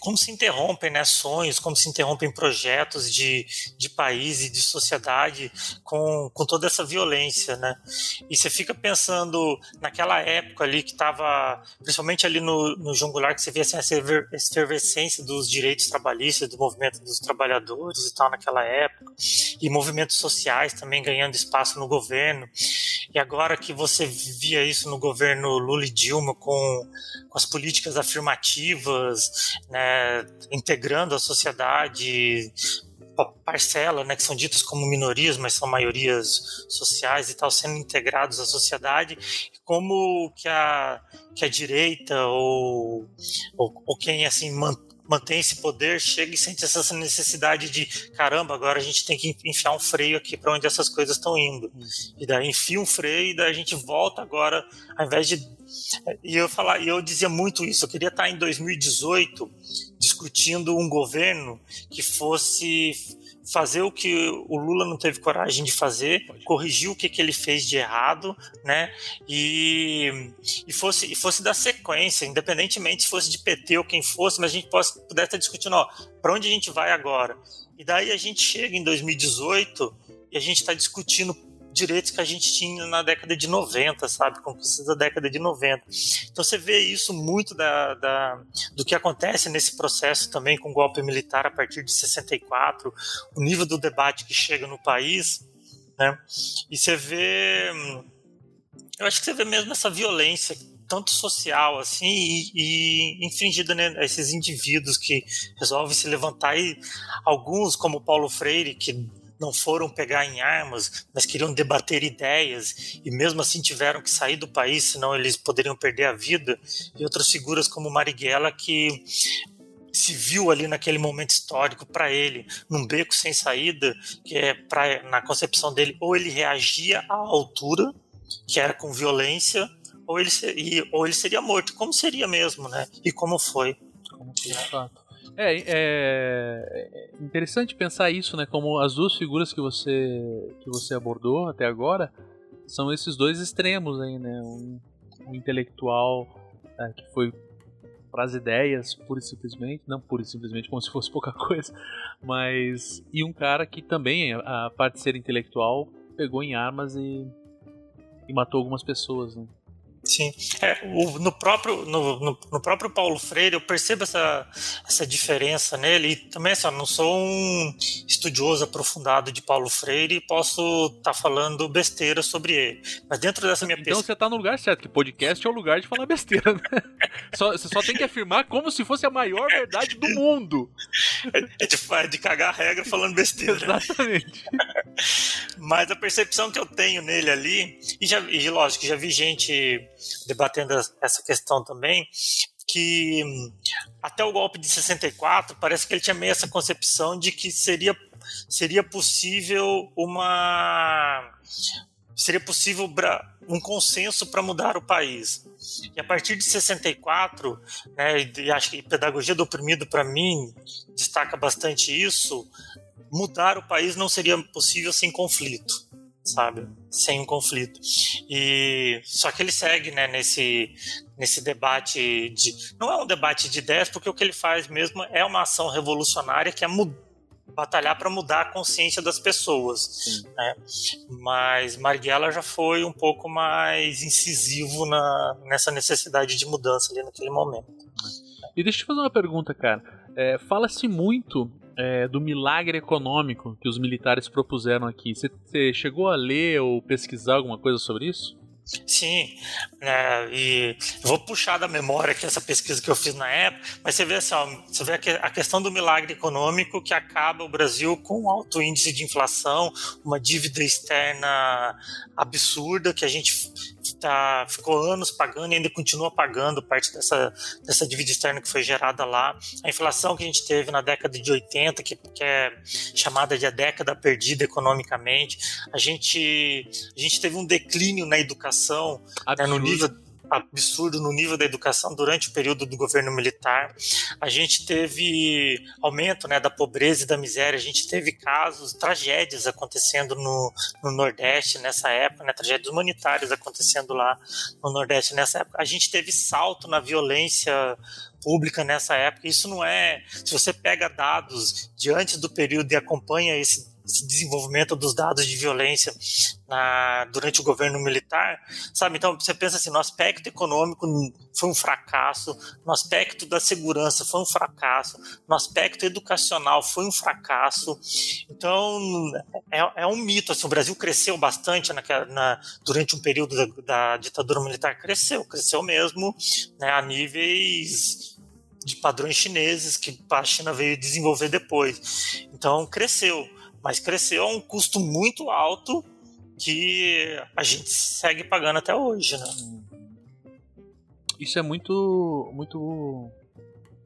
como se interrompem né, sonhos, como se interrompem projetos de, de país e de sociedade com, com toda essa violência, né? E você fica pensando naquela época ali que estava, principalmente ali no, no João Goulart, que você via assim, essa efervescência dos direitos trabalhistas, do movimento dos trabalhadores e tal naquela época, e movimentos sociais também ganhando espaço no governo. E agora que você via isso no governo Lula e Dilma com, com as políticas afirmativas, né, integrando a sociedade, parcela, né, que são ditas como minorias, mas são maiorias sociais e tal, sendo integrados à sociedade, como que a, que a direita ou, ou, ou quem assim mantém esse poder chega e sente essa necessidade de caramba, agora a gente tem que enfiar um freio aqui para onde essas coisas estão indo. E daí enfia um freio e daí a gente volta agora, ao invés de e eu falar, eu dizia muito isso, eu queria estar em 2018 discutindo um governo que fosse fazer o que o Lula não teve coragem de fazer, corrigir o que, que ele fez de errado, né? E, e, fosse, e fosse dar sequência, independentemente se fosse de PT ou quem fosse, mas a gente pode, pudesse estar discutindo, ó, para onde a gente vai agora? E daí a gente chega em 2018 e a gente está discutindo direitos que a gente tinha na década de 90, sabe? Conquistas da década de 90. Então você vê isso muito da, da, do que acontece nesse processo também com o golpe militar a partir de 64, o nível do debate que chega no país, né? E você vê. Eu acho que você vê mesmo essa violência tanto social assim e, e infringida né, esses indivíduos que resolvem se levantar e alguns como Paulo Freire que não foram pegar em armas, mas queriam debater ideias e mesmo assim tiveram que sair do país, senão eles poderiam perder a vida. E outras figuras como Marighella que se viu ali naquele momento histórico para ele, num beco sem saída, que é pra, na concepção dele, ou ele reagia à altura, que era com violência, ou ele, seria, ou ele seria morto, como seria mesmo, né? E como foi. Como foi, de fato. É, é, é, interessante pensar isso, né? Como as duas figuras que você que você abordou até agora são esses dois extremos aí, né? Um, um intelectual é, que foi para as ideias, pura e simplesmente, não pura e simplesmente como se fosse pouca coisa, mas e um cara que também, a parte de ser intelectual, pegou em armas e, e matou algumas pessoas, né? Sim, é, o, no, próprio, no, no, no, próprio Paulo Freire eu percebo essa, essa diferença nele e também assim, não sou um estudioso aprofundado de Paulo Freire e posso estar tá falando besteira sobre ele, mas dentro dessa minha Então você está no lugar certo, que podcast é o lugar de falar besteira, né? só, você só tem que afirmar como se fosse a maior verdade do mundo. É, é de, é de cagar a regra falando besteira. Exatamente. Mas a percepção que eu tenho nele ali, e, já, e lógico, já vi gente debatendo essa questão também, que até o golpe de 64 parece que ele tinha meio essa concepção de que seria, seria possível uma seria possível um consenso para mudar o país. E a partir de 64, né, e acho que Pedagogia do Oprimido, para mim, destaca bastante isso, mudar o país não seria possível sem conflito sabe? Sem um conflito. E só que ele segue, né, nesse nesse debate de não é um debate de ideias, porque o que ele faz mesmo é uma ação revolucionária que é batalhar para mudar a consciência das pessoas, né? Mas Marighella já foi um pouco mais incisivo na, nessa necessidade de mudança ali naquele momento. E deixa eu te fazer uma pergunta, cara. É, Fala-se muito é, do milagre econômico que os militares propuseram aqui. Você chegou a ler ou pesquisar alguma coisa sobre isso? Sim, né, e vou puxar da memória aqui essa pesquisa que eu fiz na época, mas você vê assim, ó, você vê a questão do milagre econômico que acaba o Brasil com alto índice de inflação, uma dívida externa absurda que a gente tá, ficou anos pagando e ainda continua pagando parte dessa, dessa dívida externa que foi gerada lá. A inflação que a gente teve na década de 80, que, que é chamada de a década perdida economicamente. A gente, a gente teve um declínio na educação, né, no nível absurdo no nível da educação durante o período do governo militar. A gente teve aumento né, da pobreza e da miséria, a gente teve casos, tragédias acontecendo no, no Nordeste nessa época, né, tragédias humanitárias acontecendo lá no Nordeste nessa época. A gente teve salto na violência pública nessa época. Isso não é. Se você pega dados de antes do período e acompanha esse desenvolvimento dos dados de violência na, durante o governo militar, sabe? Então você pensa assim, no aspecto econômico foi um fracasso, no aspecto da segurança foi um fracasso, no aspecto educacional foi um fracasso. Então é, é um mito. Assim, o Brasil cresceu bastante na, durante um período da, da, ditadura militar, cresceu, cresceu mesmo, né, a níveis de padrões chineses que a China veio desenvolver depois. Então cresceu mas cresceu a um custo muito alto que a gente segue pagando até hoje, né? Isso é muito, muito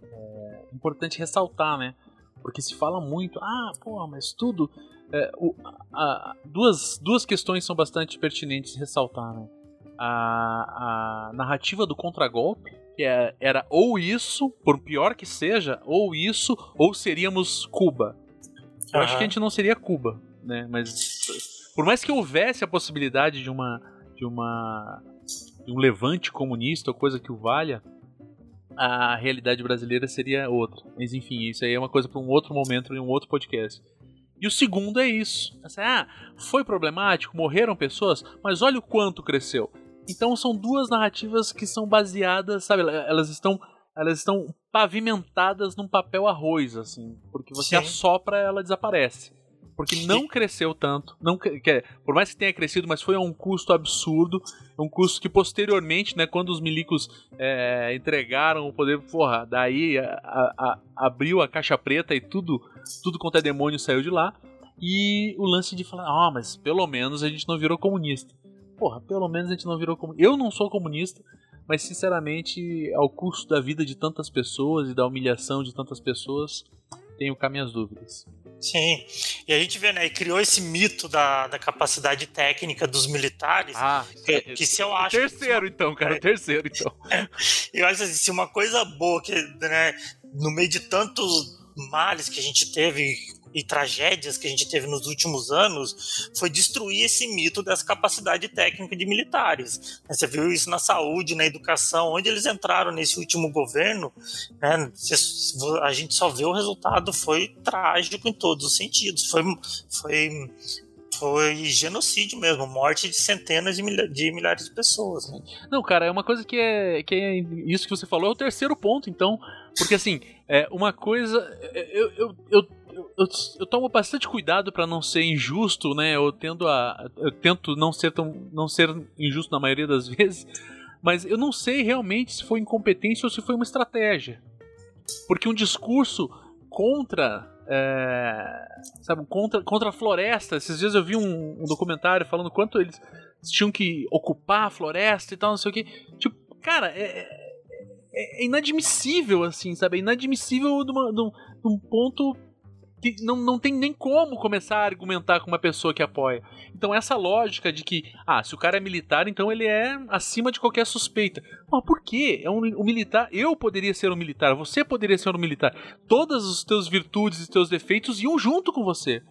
é, importante ressaltar, né? Porque se fala muito, ah, porra, mas tudo. É, o, a, duas, duas questões são bastante pertinentes ressaltar, né? A, a narrativa do contragolpe, que é, era ou isso, por pior que seja, ou isso, ou seríamos Cuba. Eu uhum. acho que a gente não seria Cuba, né? Mas por mais que houvesse a possibilidade de uma de uma de um levante comunista ou coisa que o valha, a realidade brasileira seria outra. Mas enfim, isso aí é uma coisa para um outro momento em um outro podcast. E o segundo é isso. Ah, foi problemático, morreram pessoas, mas olha o quanto cresceu. Então são duas narrativas que são baseadas, sabe, elas estão elas estão pavimentadas num papel arroz, assim. Porque você Sim. assopra, ela desaparece. Porque não cresceu tanto. Não, que, por mais que tenha crescido, mas foi a um custo absurdo. Um custo que posteriormente, né, quando os milicos é, entregaram o poder, porra, daí a, a, a, abriu a caixa preta e tudo, tudo quanto é demônio saiu de lá. E o lance de falar, ah, mas pelo menos a gente não virou comunista. Porra, pelo menos a gente não virou comunista. Eu não sou comunista, mas sinceramente, ao custo da vida de tantas pessoas e da humilhação de tantas pessoas, tenho cá minhas dúvidas. Sim, e a gente vê, né, e criou esse mito da, da capacidade técnica dos militares, ah, que, é, que se eu acho... Terceiro, então, cara, é, terceiro, então. eu acho assim, se uma coisa boa, que, né, no meio de tantos males que a gente teve e tragédias que a gente teve nos últimos anos foi destruir esse mito dessa capacidade técnica de militares. Você viu isso na saúde, na educação, onde eles entraram nesse último governo, né, a gente só vê o resultado foi trágico em todos os sentidos. Foi, foi foi genocídio mesmo, morte de centenas de, de milhares de pessoas. Né? Não, cara, é uma coisa que é, que é isso que você falou é o terceiro ponto, então, porque assim, é uma coisa, eu, eu, eu eu, eu, tomo bastante cuidado para não ser injusto, né? Eu tendo a, eu tento não ser tão, não ser injusto na maioria das vezes, mas eu não sei realmente se foi incompetência ou se foi uma estratégia, porque um discurso contra é, sabe, contra, contra a floresta. Esses dias eu vi um, um, documentário falando quanto eles tinham que ocupar a floresta e tal, não sei o que. Tipo, cara, é, é, é inadmissível, assim, sabe? É inadmissível de, uma, de, um, de um ponto não, não tem nem como começar a argumentar com uma pessoa que apoia. Então essa lógica de que, ah, se o cara é militar, então ele é acima de qualquer suspeita. Mas por quê? É um, um militar, eu poderia ser um militar, você poderia ser um militar. Todas os teus virtudes e teus defeitos iam junto com você.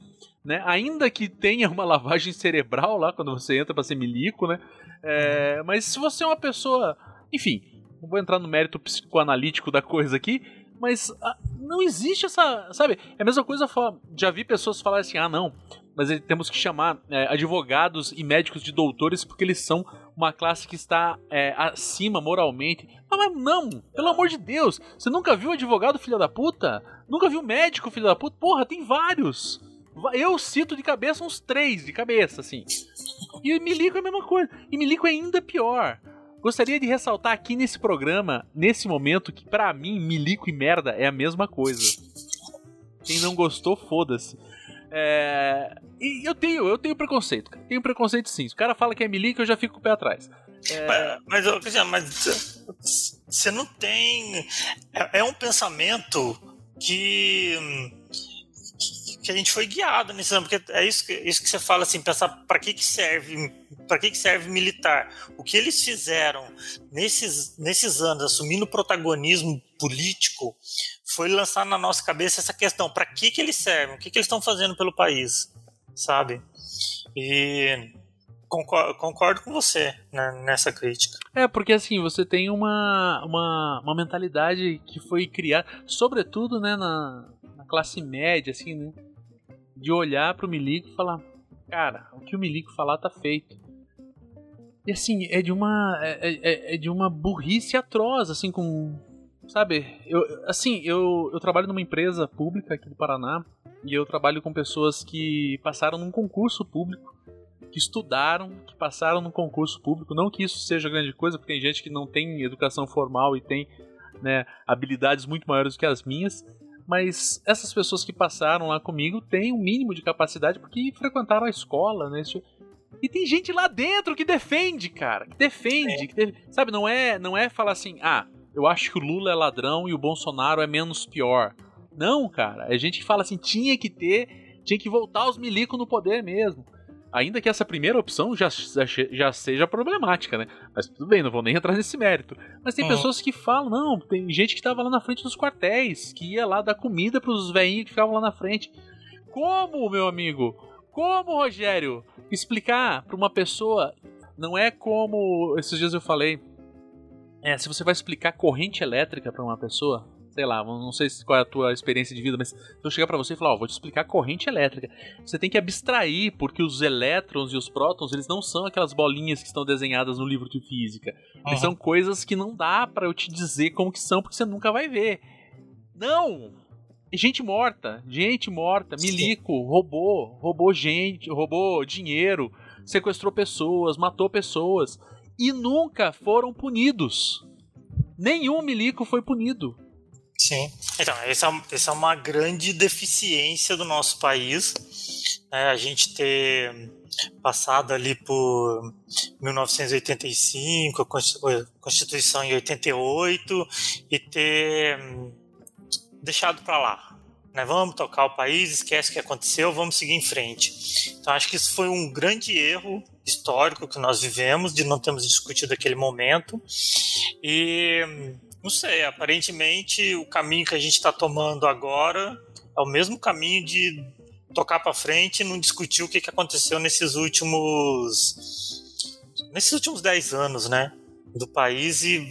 Né? Ainda que tenha uma lavagem cerebral lá quando você entra para ser milico, né? É, mas se você é uma pessoa, enfim, não vou entrar no mérito psicoanalítico da coisa aqui, mas ah, não existe essa. Sabe? É a mesma coisa. Já vi pessoas falarem assim: ah, não, mas temos que chamar é, advogados e médicos de doutores porque eles são uma classe que está é, acima moralmente. Não, mas não, pelo amor de Deus. Você nunca viu advogado, filho da puta? Nunca viu médico, filho da puta? Porra, tem vários. Eu cito de cabeça uns três de cabeça, assim. E Milico é a mesma coisa. E Milico é ainda pior. Gostaria de ressaltar aqui nesse programa, nesse momento, que para mim, milico e merda é a mesma coisa. Quem não gostou, foda-se. É... E eu tenho, eu tenho preconceito. Tenho preconceito sim. Se o cara fala que é milico, eu já fico com o pé atrás. É... Mas, mas, mas você não tem. É, é um pensamento que que a gente foi guiado nisso, porque é isso que, isso que você fala assim, pensar para que que serve, para que que serve militar? O que eles fizeram nesses nesses anos assumindo protagonismo político foi lançar na nossa cabeça essa questão, para que que eles servem? O que que eles estão fazendo pelo país? Sabe? E concordo, concordo com você né, nessa crítica. É, porque assim, você tem uma, uma, uma mentalidade que foi criada, sobretudo né, na, na classe média, assim, né? De olhar pro Milico e falar, cara, o que o Milico falar tá feito. E assim, é de uma. É, é, é de uma burrice atroz, assim, com. Sabe, eu, assim, eu, eu trabalho numa empresa pública aqui do Paraná e eu trabalho com pessoas que passaram num concurso público que estudaram, que passaram no concurso público. Não que isso seja grande coisa, porque tem gente que não tem educação formal e tem né, habilidades muito maiores do que as minhas. Mas essas pessoas que passaram lá comigo têm um mínimo de capacidade porque frequentaram a escola, né? E tem gente lá dentro que defende, cara, que defende, é. que def... sabe? Não é, não é falar assim, ah, eu acho que o Lula é ladrão e o Bolsonaro é menos pior. Não, cara, é gente que fala assim, tinha que ter, tinha que voltar os milicos no poder mesmo. Ainda que essa primeira opção já, já, seja problemática, né? Mas tudo bem, não vou nem entrar nesse mérito. Mas tem uhum. pessoas que falam, não, tem gente que estava lá na frente dos quartéis, que ia lá dar comida pros velhinhos que ficavam lá na frente. Como, meu amigo? Como, Rogério? Explicar para uma pessoa não é como esses dias eu falei. É, se você vai explicar corrente elétrica para uma pessoa, sei lá, não sei qual é a tua experiência de vida, mas se eu chegar para você e falar, ó, oh, vou te explicar corrente elétrica, você tem que abstrair, porque os elétrons e os prótons, eles não são aquelas bolinhas que estão desenhadas no livro de física. Uhum. Eles são coisas que não dá para eu te dizer como que são, porque você nunca vai ver. Não! Gente morta, gente morta, milico, roubou, roubou gente, roubou dinheiro, sequestrou pessoas, matou pessoas e nunca foram punidos. Nenhum milico foi punido. Sim. Então, essa, é essa é uma grande deficiência do nosso país. Né? A gente ter passado ali por 1985, a Constituição em 88, e ter hum, deixado para lá. Né? Vamos tocar o país, esquece o que aconteceu, vamos seguir em frente. Então, acho que isso foi um grande erro histórico que nós vivemos, de não termos discutido aquele momento. E hum, não sei, aparentemente o caminho que a gente está tomando agora é o mesmo caminho de tocar para frente e não discutir o que, que aconteceu nesses últimos nesses últimos 10 anos, né, do país e,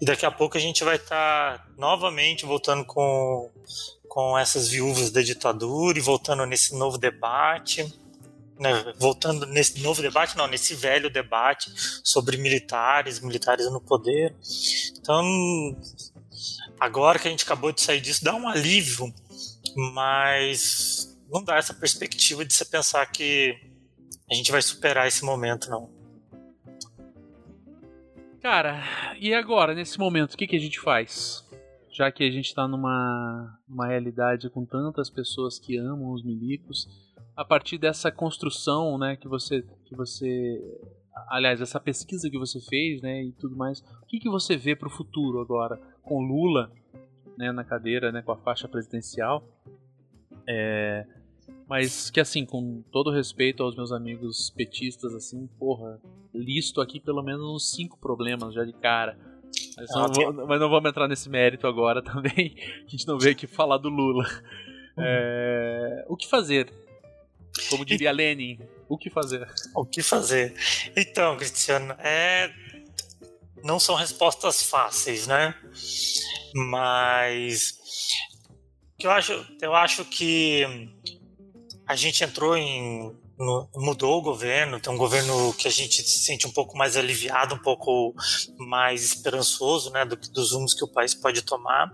e daqui a pouco a gente vai estar tá novamente voltando com com essas viúvas da ditadura e voltando nesse novo debate né, voltando nesse novo debate, não, nesse velho debate sobre militares, militares no poder. Então, agora que a gente acabou de sair disso, dá um alívio, mas não dá essa perspectiva de você pensar que a gente vai superar esse momento, não. Cara, e agora, nesse momento, o que, que a gente faz? Já que a gente está numa, numa realidade com tantas pessoas que amam os milicos, a partir dessa construção, né, que você que você aliás, essa pesquisa que você fez, né, e tudo mais. O que que você vê para o futuro agora com Lula, né, na cadeira, né, com a faixa presidencial? É, mas que assim, com todo respeito aos meus amigos petistas, assim, porra, listo aqui pelo menos uns cinco problemas já de cara. Mas, não, vou, mas não vamos entrar nesse mérito agora também. A gente não veio aqui falar do Lula. Uhum. É, o que fazer como diria e... Lenin, o que fazer? O que fazer? Então, Cristiano, é... não são respostas fáceis, né? Mas eu acho, eu acho que a gente entrou em mudou o governo, tem um governo que a gente se sente um pouco mais aliviado, um pouco mais esperançoso, né, do, dos rumos que o país pode tomar,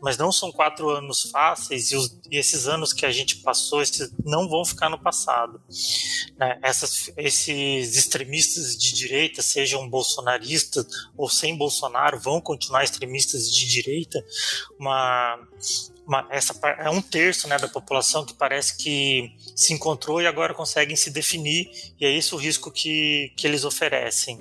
mas não são quatro anos fáceis e, os, e esses anos que a gente passou não vão ficar no passado. Né? Essas, esses extremistas de direita, sejam bolsonaristas ou sem Bolsonaro, vão continuar extremistas de direita. Uma, uma, essa é um terço né, da população que parece que se encontrou e agora conseguem se definir, e é esse o risco que, que eles oferecem.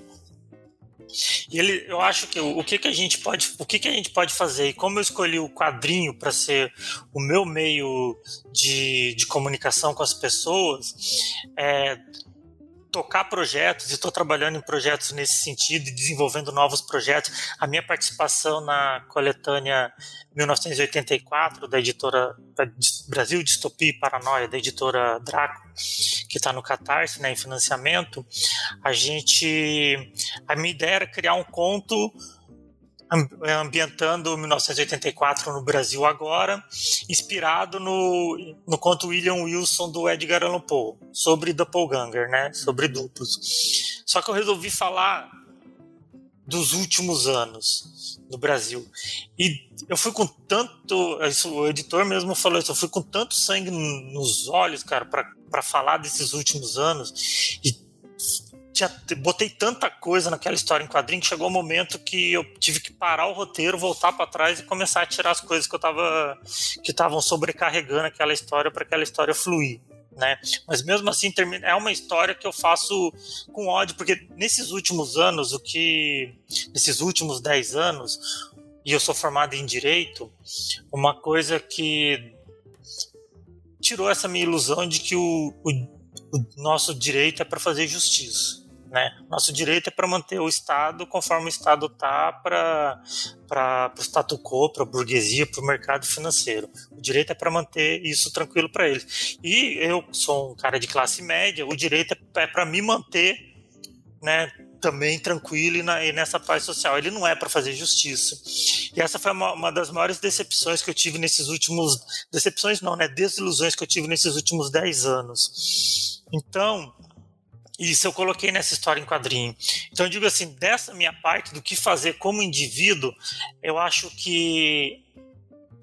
E ele, eu acho que o, o, que, que a gente pode, o que, que a gente pode fazer? E como eu escolhi o quadrinho para ser o meu meio de, de comunicação com as pessoas, é, tocar projetos estou trabalhando em projetos nesse sentido desenvolvendo novos projetos. A minha participação na coletânea 1984 da editora Brasil Distopia e Paranoia, da editora Draco, que está no Catarse, né, em financiamento, a gente, a minha ideia era criar um conto ambientando 1984 no Brasil agora, inspirado no, no conto William Wilson do Edgar Allan Poe, sobre Doppelganger, né, sobre duplos. Só que eu resolvi falar dos últimos anos no Brasil. E eu fui com tanto, isso, o editor mesmo falou isso, eu fui com tanto sangue nos olhos, cara, para falar desses últimos anos e tinha, botei tanta coisa naquela história em quadrinho que chegou um momento que eu tive que parar o roteiro, voltar para trás e começar a tirar as coisas que eu tava que estavam sobrecarregando aquela história para aquela história fluir. Né? Mas mesmo assim é uma história que eu faço com ódio, porque nesses últimos anos, o que nesses últimos 10 anos, e eu sou formado em direito, uma coisa que tirou essa minha ilusão de que o, o, o nosso direito é para fazer justiça. Né? Nosso direito é para manter o Estado conforme o Estado está para o status quo, para a burguesia, para o mercado financeiro. O direito é para manter isso tranquilo para eles. E eu sou um cara de classe média, o direito é, é para me manter né, também tranquilo e, na, e, nessa paz social. Ele não é para fazer justiça. E essa foi uma, uma, das maiores decepções que eu tive nesses últimos. Decepções não, né? Desilusões que eu tive nesses últimos 10 anos. Então, isso eu coloquei nessa história em quadrinho. Então eu digo assim, dessa minha parte do que fazer como indivíduo, eu acho que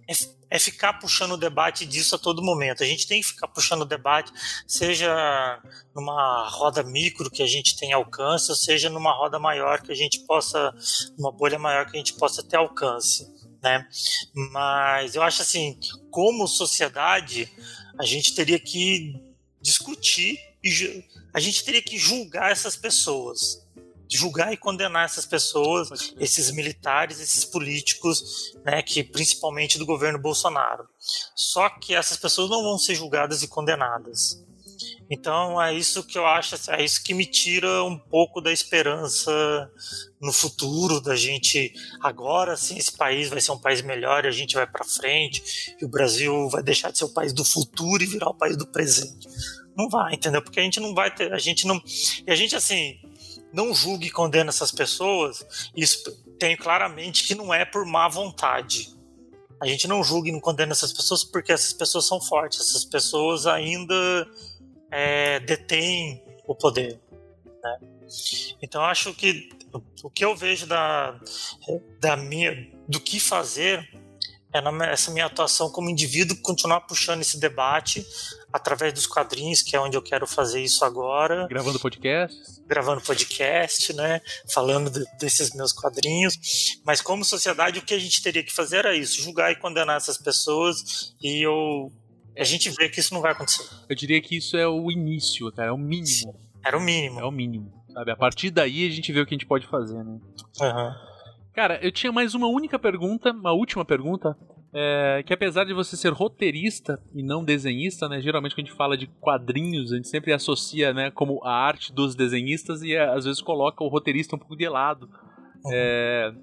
é, é ficar puxando o debate disso a todo momento. A gente tem que ficar puxando o debate, seja numa roda micro que a gente tem alcance, ou seja numa roda maior que a gente possa, uma bolha maior que a gente possa ter alcance, né? Mas eu acho assim, como sociedade, a gente teria que discutir e a gente teria que julgar essas pessoas. Julgar e condenar essas pessoas, esses militares, esses políticos, né, que principalmente do governo Bolsonaro. Só que essas pessoas não vão ser julgadas e condenadas. Então é isso que eu acho, é isso que me tira um pouco da esperança no futuro da gente agora sim esse país vai ser um país melhor e a gente vai para frente e o Brasil vai deixar de ser o país do futuro e virar o país do presente. Não vai, entendeu? Porque a gente não vai ter, a gente não. E a gente, assim, não julgue e condena essas pessoas, isso tem claramente que não é por má vontade. A gente não julga e não condena essas pessoas porque essas pessoas são fortes, essas pessoas ainda é, detêm o poder. Né? Então acho que o que eu vejo da, da minha, do que fazer é essa minha atuação como indivíduo continuar puxando esse debate através dos quadrinhos, que é onde eu quero fazer isso agora. Gravando podcast? Gravando podcast, né? Falando de, desses meus quadrinhos. Mas como sociedade, o que a gente teria que fazer era isso: julgar e condenar essas pessoas. E eu. A gente vê que isso não vai acontecer. Eu diria que isso é o início, cara, é o mínimo. Sim, era o mínimo. É o mínimo. Sabe? A partir daí a gente vê o que a gente pode fazer, né? Uhum. Cara, eu tinha mais uma única pergunta, uma última pergunta, é, que apesar de você ser roteirista e não desenhista, né? Geralmente quando a gente fala de quadrinhos, a gente sempre associa, né, como a arte dos desenhistas e às vezes coloca o roteirista um pouco de lado. Uhum. É,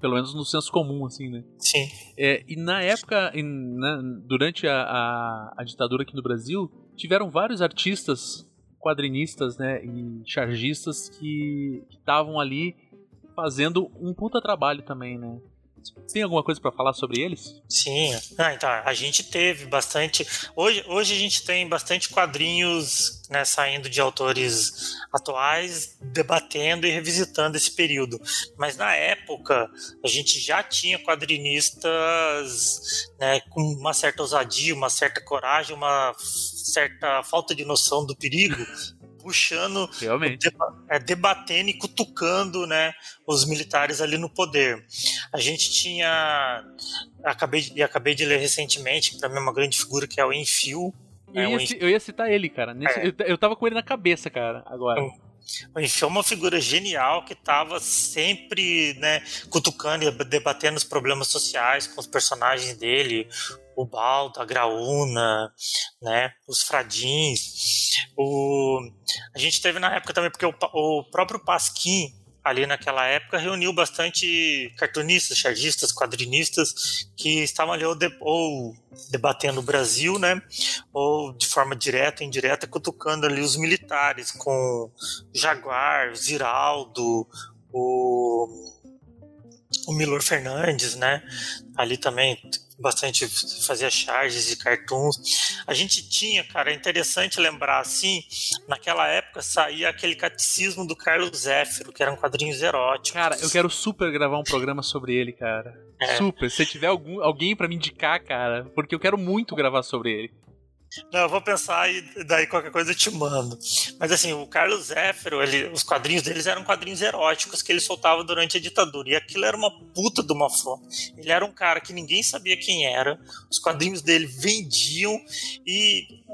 pelo menos no senso comum, assim, né? Sim. É, e na época, em, na, durante a, a, a, ditadura aqui no Brasil, tiveram vários artistas, quadrinistas, né, e chargistas que estavam ali fazendo um puta trabalho também, né? Tem alguma coisa para falar sobre eles? Sim, ah, então, a gente teve bastante. Hoje, hoje a gente tem bastante quadrinhos né, saindo de autores atuais, debatendo e revisitando esse período. Mas na época a gente já tinha quadrinistas né, com uma certa ousadia, uma certa coragem, uma certa falta de noção do perigo puxando, Realmente. É, debatendo e cutucando né, os militares ali no poder. A gente tinha. Acabei, e acabei de ler recentemente, que para mim é uma grande figura, que é o Enfio. Eu, ia, eu ia citar ele, cara. Nesse, é. eu, eu tava com ele na cabeça, cara, agora. O é uma figura genial que estava sempre né, cutucando e debatendo os problemas sociais com os personagens dele, o Baldo, a Graúna, né, os Fradins. O... A gente teve na época também, porque o, o próprio Pasquim, ali naquela época, reuniu bastante cartunistas, chargistas, quadrinistas que estavam ali ou, de, ou, debatendo o Brasil, né, ou de forma direta indireta, cutucando ali os militares, com Jaguar, Ziraldo, o, o Milor Fernandes, né, ali também bastante fazia charges e cartoons. A gente tinha, cara, é interessante lembrar assim, naquela época saía aquele catecismo do Carlos Zéfiro, que eram quadrinhos eróticos. Cara, eu quero super gravar um programa sobre ele, cara. É. Super. Se tiver algum, alguém para me indicar, cara, porque eu quero muito gravar sobre ele. Não, eu vou pensar e daí qualquer coisa eu te mando. Mas assim, o Carlos Zéfiro, ele, os quadrinhos deles eram quadrinhos eróticos que ele soltava durante a ditadura. E aquilo era uma puta de uma foto. Ele era um cara que ninguém sabia quem era. Os quadrinhos dele vendiam e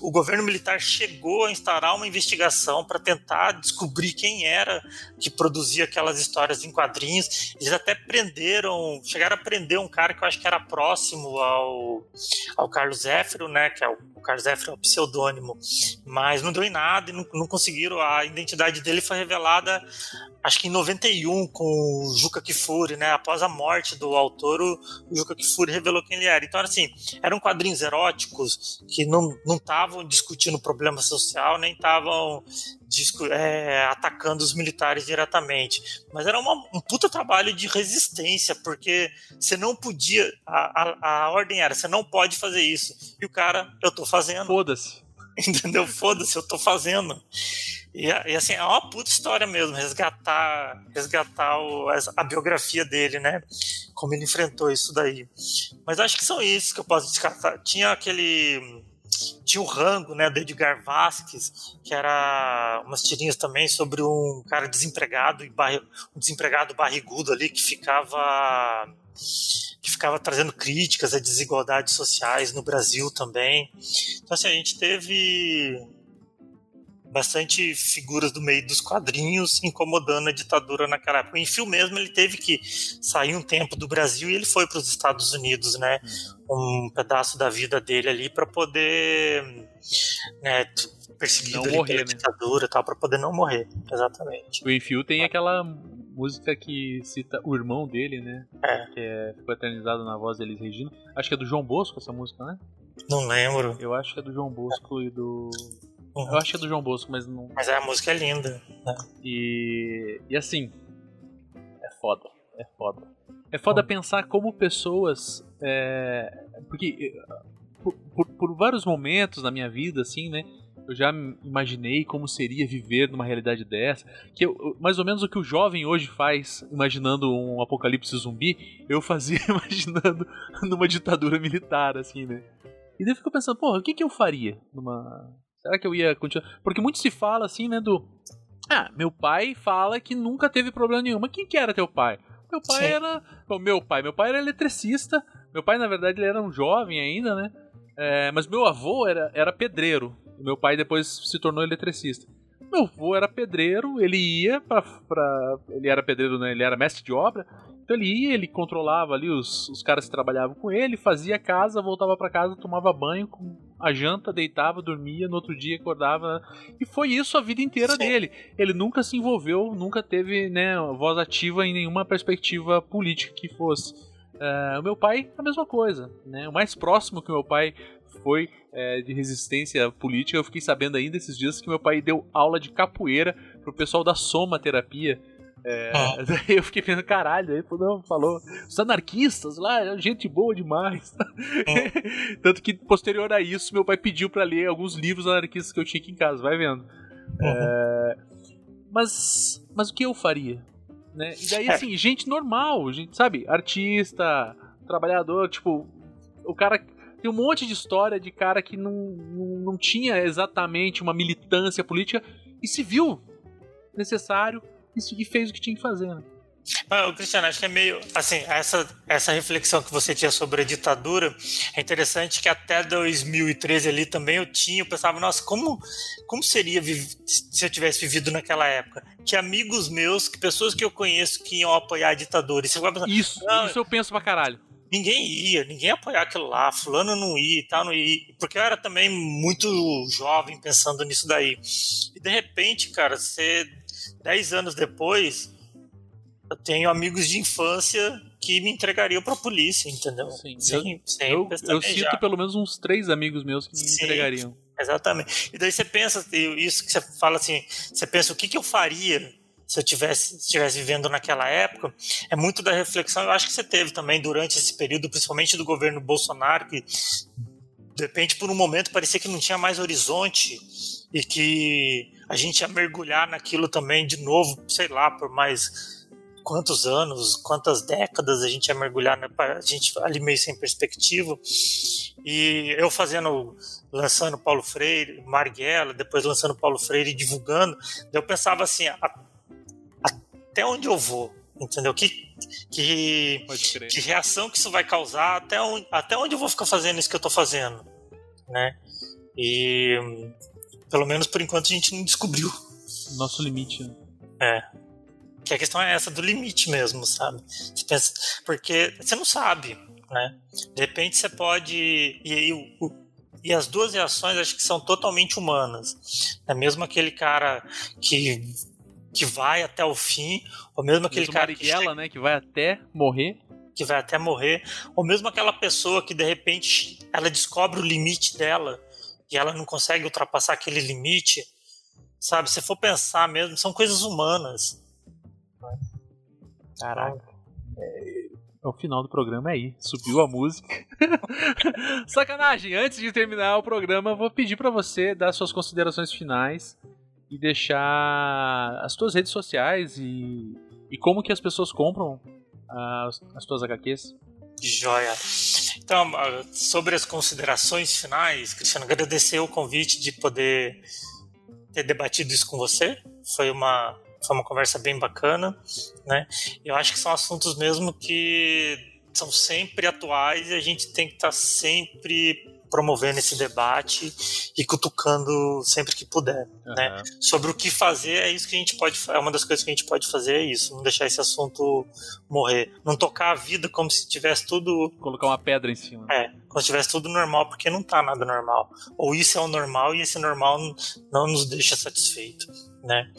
o governo militar chegou a instaurar uma investigação para tentar descobrir quem era que produzia aquelas histórias em quadrinhos. Eles até prenderam, chegaram a prender um cara que eu acho que era próximo ao, ao Carlos Zéfiro, né, que é o, o Carlos Zéfiro é o pseudônimo, mas não deu em nada e não, não conseguiram. A identidade dele foi revelada acho que em 91, com o Juca Kifuri, né? Após a morte do autor, o Juca Kifuri revelou quem ele era. Então, assim, eram quadrinhos eróticos que não estavam discutindo problema social, nem estavam é, atacando os militares diretamente. Mas era uma, um puta trabalho de resistência, porque você não podia. A, a, a ordem era: você não pode fazer isso. E o cara, eu tô fazendo. Foda-se. Entendeu? Foda-se, eu tô fazendo. E, e, assim, é uma puta história mesmo, resgatar, resgatar o, a biografia dele, né? Como ele enfrentou isso daí. Mas acho que são isso que eu posso descartar. Tinha aquele. Tinha o Rango, né, do Edgar Vasquez, que era umas tirinhas também sobre um cara desempregado e um desempregado barrigudo ali que ficava que ficava trazendo críticas a desigualdades sociais no Brasil também. Então assim, a gente teve bastante figuras do meio dos quadrinhos incomodando a ditadura naquela época. Em Fio mesmo ele teve que sair um tempo do Brasil e ele foi para os Estados Unidos, né? Um pedaço da vida dele ali para poder né, perseguido não morrer, pela né? ditadura tal, para poder não morrer, exatamente. O Enfio tem aquela música que cita o irmão dele, né? É. Que é, ficou eternizado na voz deles Regina. Acho que é do João Bosco essa música, né? Não lembro. Eu acho que é do João Bosco é. e do Uhum. Eu acho que é do João Bosco, mas não. Mas a música é linda. Né? E. E assim. É foda. É foda. É foda uhum. pensar como pessoas. É... Porque. Por, por, por, vários momentos na minha vida, assim, né? Eu já imaginei como seria viver numa realidade dessa. Que eu, mais ou menos o que o jovem hoje faz, imaginando um apocalipse zumbi, eu fazia imaginando numa ditadura militar, assim, né? E daí eu fico pensando, porra, o que, que eu faria numa, Será que eu ia continuar? Porque muito se fala assim, né, do. Ah, meu pai fala que nunca teve problema nenhum. Mas quem que era teu pai? Meu pai Sim. era. O meu pai, meu pai era eletricista. Meu pai, na verdade, ele era um jovem ainda, né? É, mas meu avô era, era pedreiro. Meu pai depois se tornou eletricista. Meu avô era pedreiro, ele ia pra, pra. Ele era pedreiro, né? Ele era mestre de obra. Então ele ia, ele controlava ali os, os caras que trabalhavam com ele, fazia casa, voltava para casa, tomava banho, com a janta, deitava, dormia, no outro dia acordava. E foi isso a vida inteira Sim. dele. Ele nunca se envolveu, nunca teve né, voz ativa em nenhuma perspectiva política que fosse. Uh, o meu pai, a mesma coisa. Né? O mais próximo que o meu pai foi é, de resistência política, eu fiquei sabendo ainda esses dias que meu pai deu aula de capoeira pro pessoal da Soma Terapia é. Daí eu fiquei pensando, caralho, aí não, falou, os anarquistas lá, gente boa demais. Ah. Tanto que posterior a isso, meu pai pediu para ler alguns livros anarquistas que eu tinha aqui em casa, vai vendo. É, mas, mas o que eu faria? Né? E daí, é. assim, gente normal, gente, sabe? Artista, trabalhador, tipo, o cara tem um monte de história de cara que não, não, não tinha exatamente uma militância política e se viu necessário e fez o que tinha que fazer. Né? Mas, Cristiano, acho que é meio. Assim, essa, essa reflexão que você tinha sobre a ditadura é interessante que até 2013 ali também eu tinha, eu pensava, nossa, como, como seria se eu tivesse vivido naquela época? Que amigos meus, que pessoas que eu conheço que iam apoiar a ditadura. E isso, isso eu penso pra caralho. Ninguém ia, ninguém ia apoiar aquilo lá, fulano não ia e tal, não ia. Porque eu era também muito jovem pensando nisso daí. E de repente, cara, você, dez anos depois eu tenho amigos de infância que me entregariam para a polícia, entendeu? Sim, sem, sem eu, eu sinto pelo menos uns três amigos meus que me Sim, entregariam. Exatamente. E daí você pensa, isso que você fala assim, você pensa o que, que eu faria se eu tivesse estivesse vivendo naquela época, é muito da reflexão, eu acho que você teve também durante esse período, principalmente do governo Bolsonaro, que de repente por um momento parecia que não tinha mais horizonte e que a gente ia mergulhar naquilo também de novo, sei lá, por mais quantos anos, quantas décadas a gente ia mergulhar, né, a gente ali meio sem perspectiva. E eu fazendo, lançando Paulo Freire, Marighella, depois lançando Paulo Freire e divulgando, eu pensava assim, a, até onde eu vou? Entendeu? Que, que, que reação que isso vai causar? Até onde, até onde eu vou ficar fazendo isso que eu estou fazendo? Né? E pelo menos por enquanto a gente não descobriu. Nosso limite. Né? É. Que a questão é essa do limite mesmo, sabe? Você pensa, porque você não sabe, né? De repente você pode. E, e, e as duas reações acho que são totalmente humanas. É mesmo aquele cara que que vai até o fim, ou mesmo aquele mesmo cara Marighella, que chega, né, que vai até morrer, que vai até morrer, ou mesmo aquela pessoa que de repente ela descobre o limite dela e ela não consegue ultrapassar aquele limite, sabe? Se for pensar mesmo, são coisas humanas. Caraca. É, é o final do programa aí. Subiu a música. Sacanagem! Antes de terminar o programa, vou pedir para você dar suas considerações finais e deixar as tuas redes sociais e, e como que as pessoas compram as, as tuas HQs. Joia. Então, sobre as considerações finais, Cristiano, agradecer o convite de poder ter debatido isso com você. Foi uma foi uma conversa bem bacana, né? Eu acho que são assuntos mesmo que são sempre atuais e a gente tem que estar tá sempre promovendo esse debate e cutucando sempre que puder, uhum. né? Sobre o que fazer é isso que a gente pode, é uma das coisas que a gente pode fazer é isso, não deixar esse assunto morrer, não tocar a vida como se tivesse tudo colocar uma pedra em cima. É, como se tivesse tudo normal, porque não tá nada normal. Ou isso é o normal e esse normal não nos deixa satisfeito, né?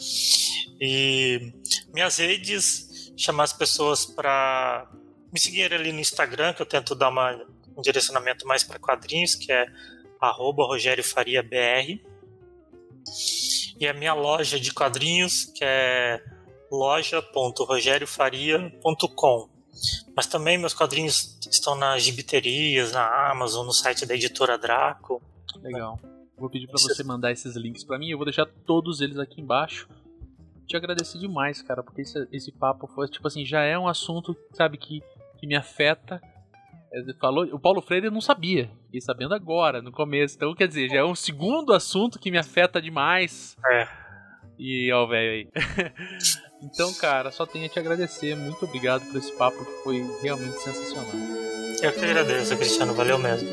E minhas redes, chamar as pessoas para me seguirem ali no Instagram, que eu tento dar uma, um direcionamento mais para quadrinhos, que é arroba Rogério Faria BR. E a minha loja de quadrinhos, que é loja.rogeriofaria.com. Mas também meus quadrinhos estão nas gibiterias, na Amazon, no site da editora Draco. Legal. Vou pedir para você mandar esses links para mim, eu vou deixar todos eles aqui embaixo te agradecer demais, cara, porque esse, esse papo foi, tipo assim, já é um assunto, sabe, que, que me afeta. Ele falou, o Paulo Freire não sabia, fiquei sabendo agora, no começo. Então, quer dizer, já é um segundo assunto que me afeta demais. É. E, ó, velho aí. então, cara, só tenho a te agradecer. Muito obrigado por esse papo que foi realmente sensacional. Eu que agradeço, Cristiano. Valeu mesmo.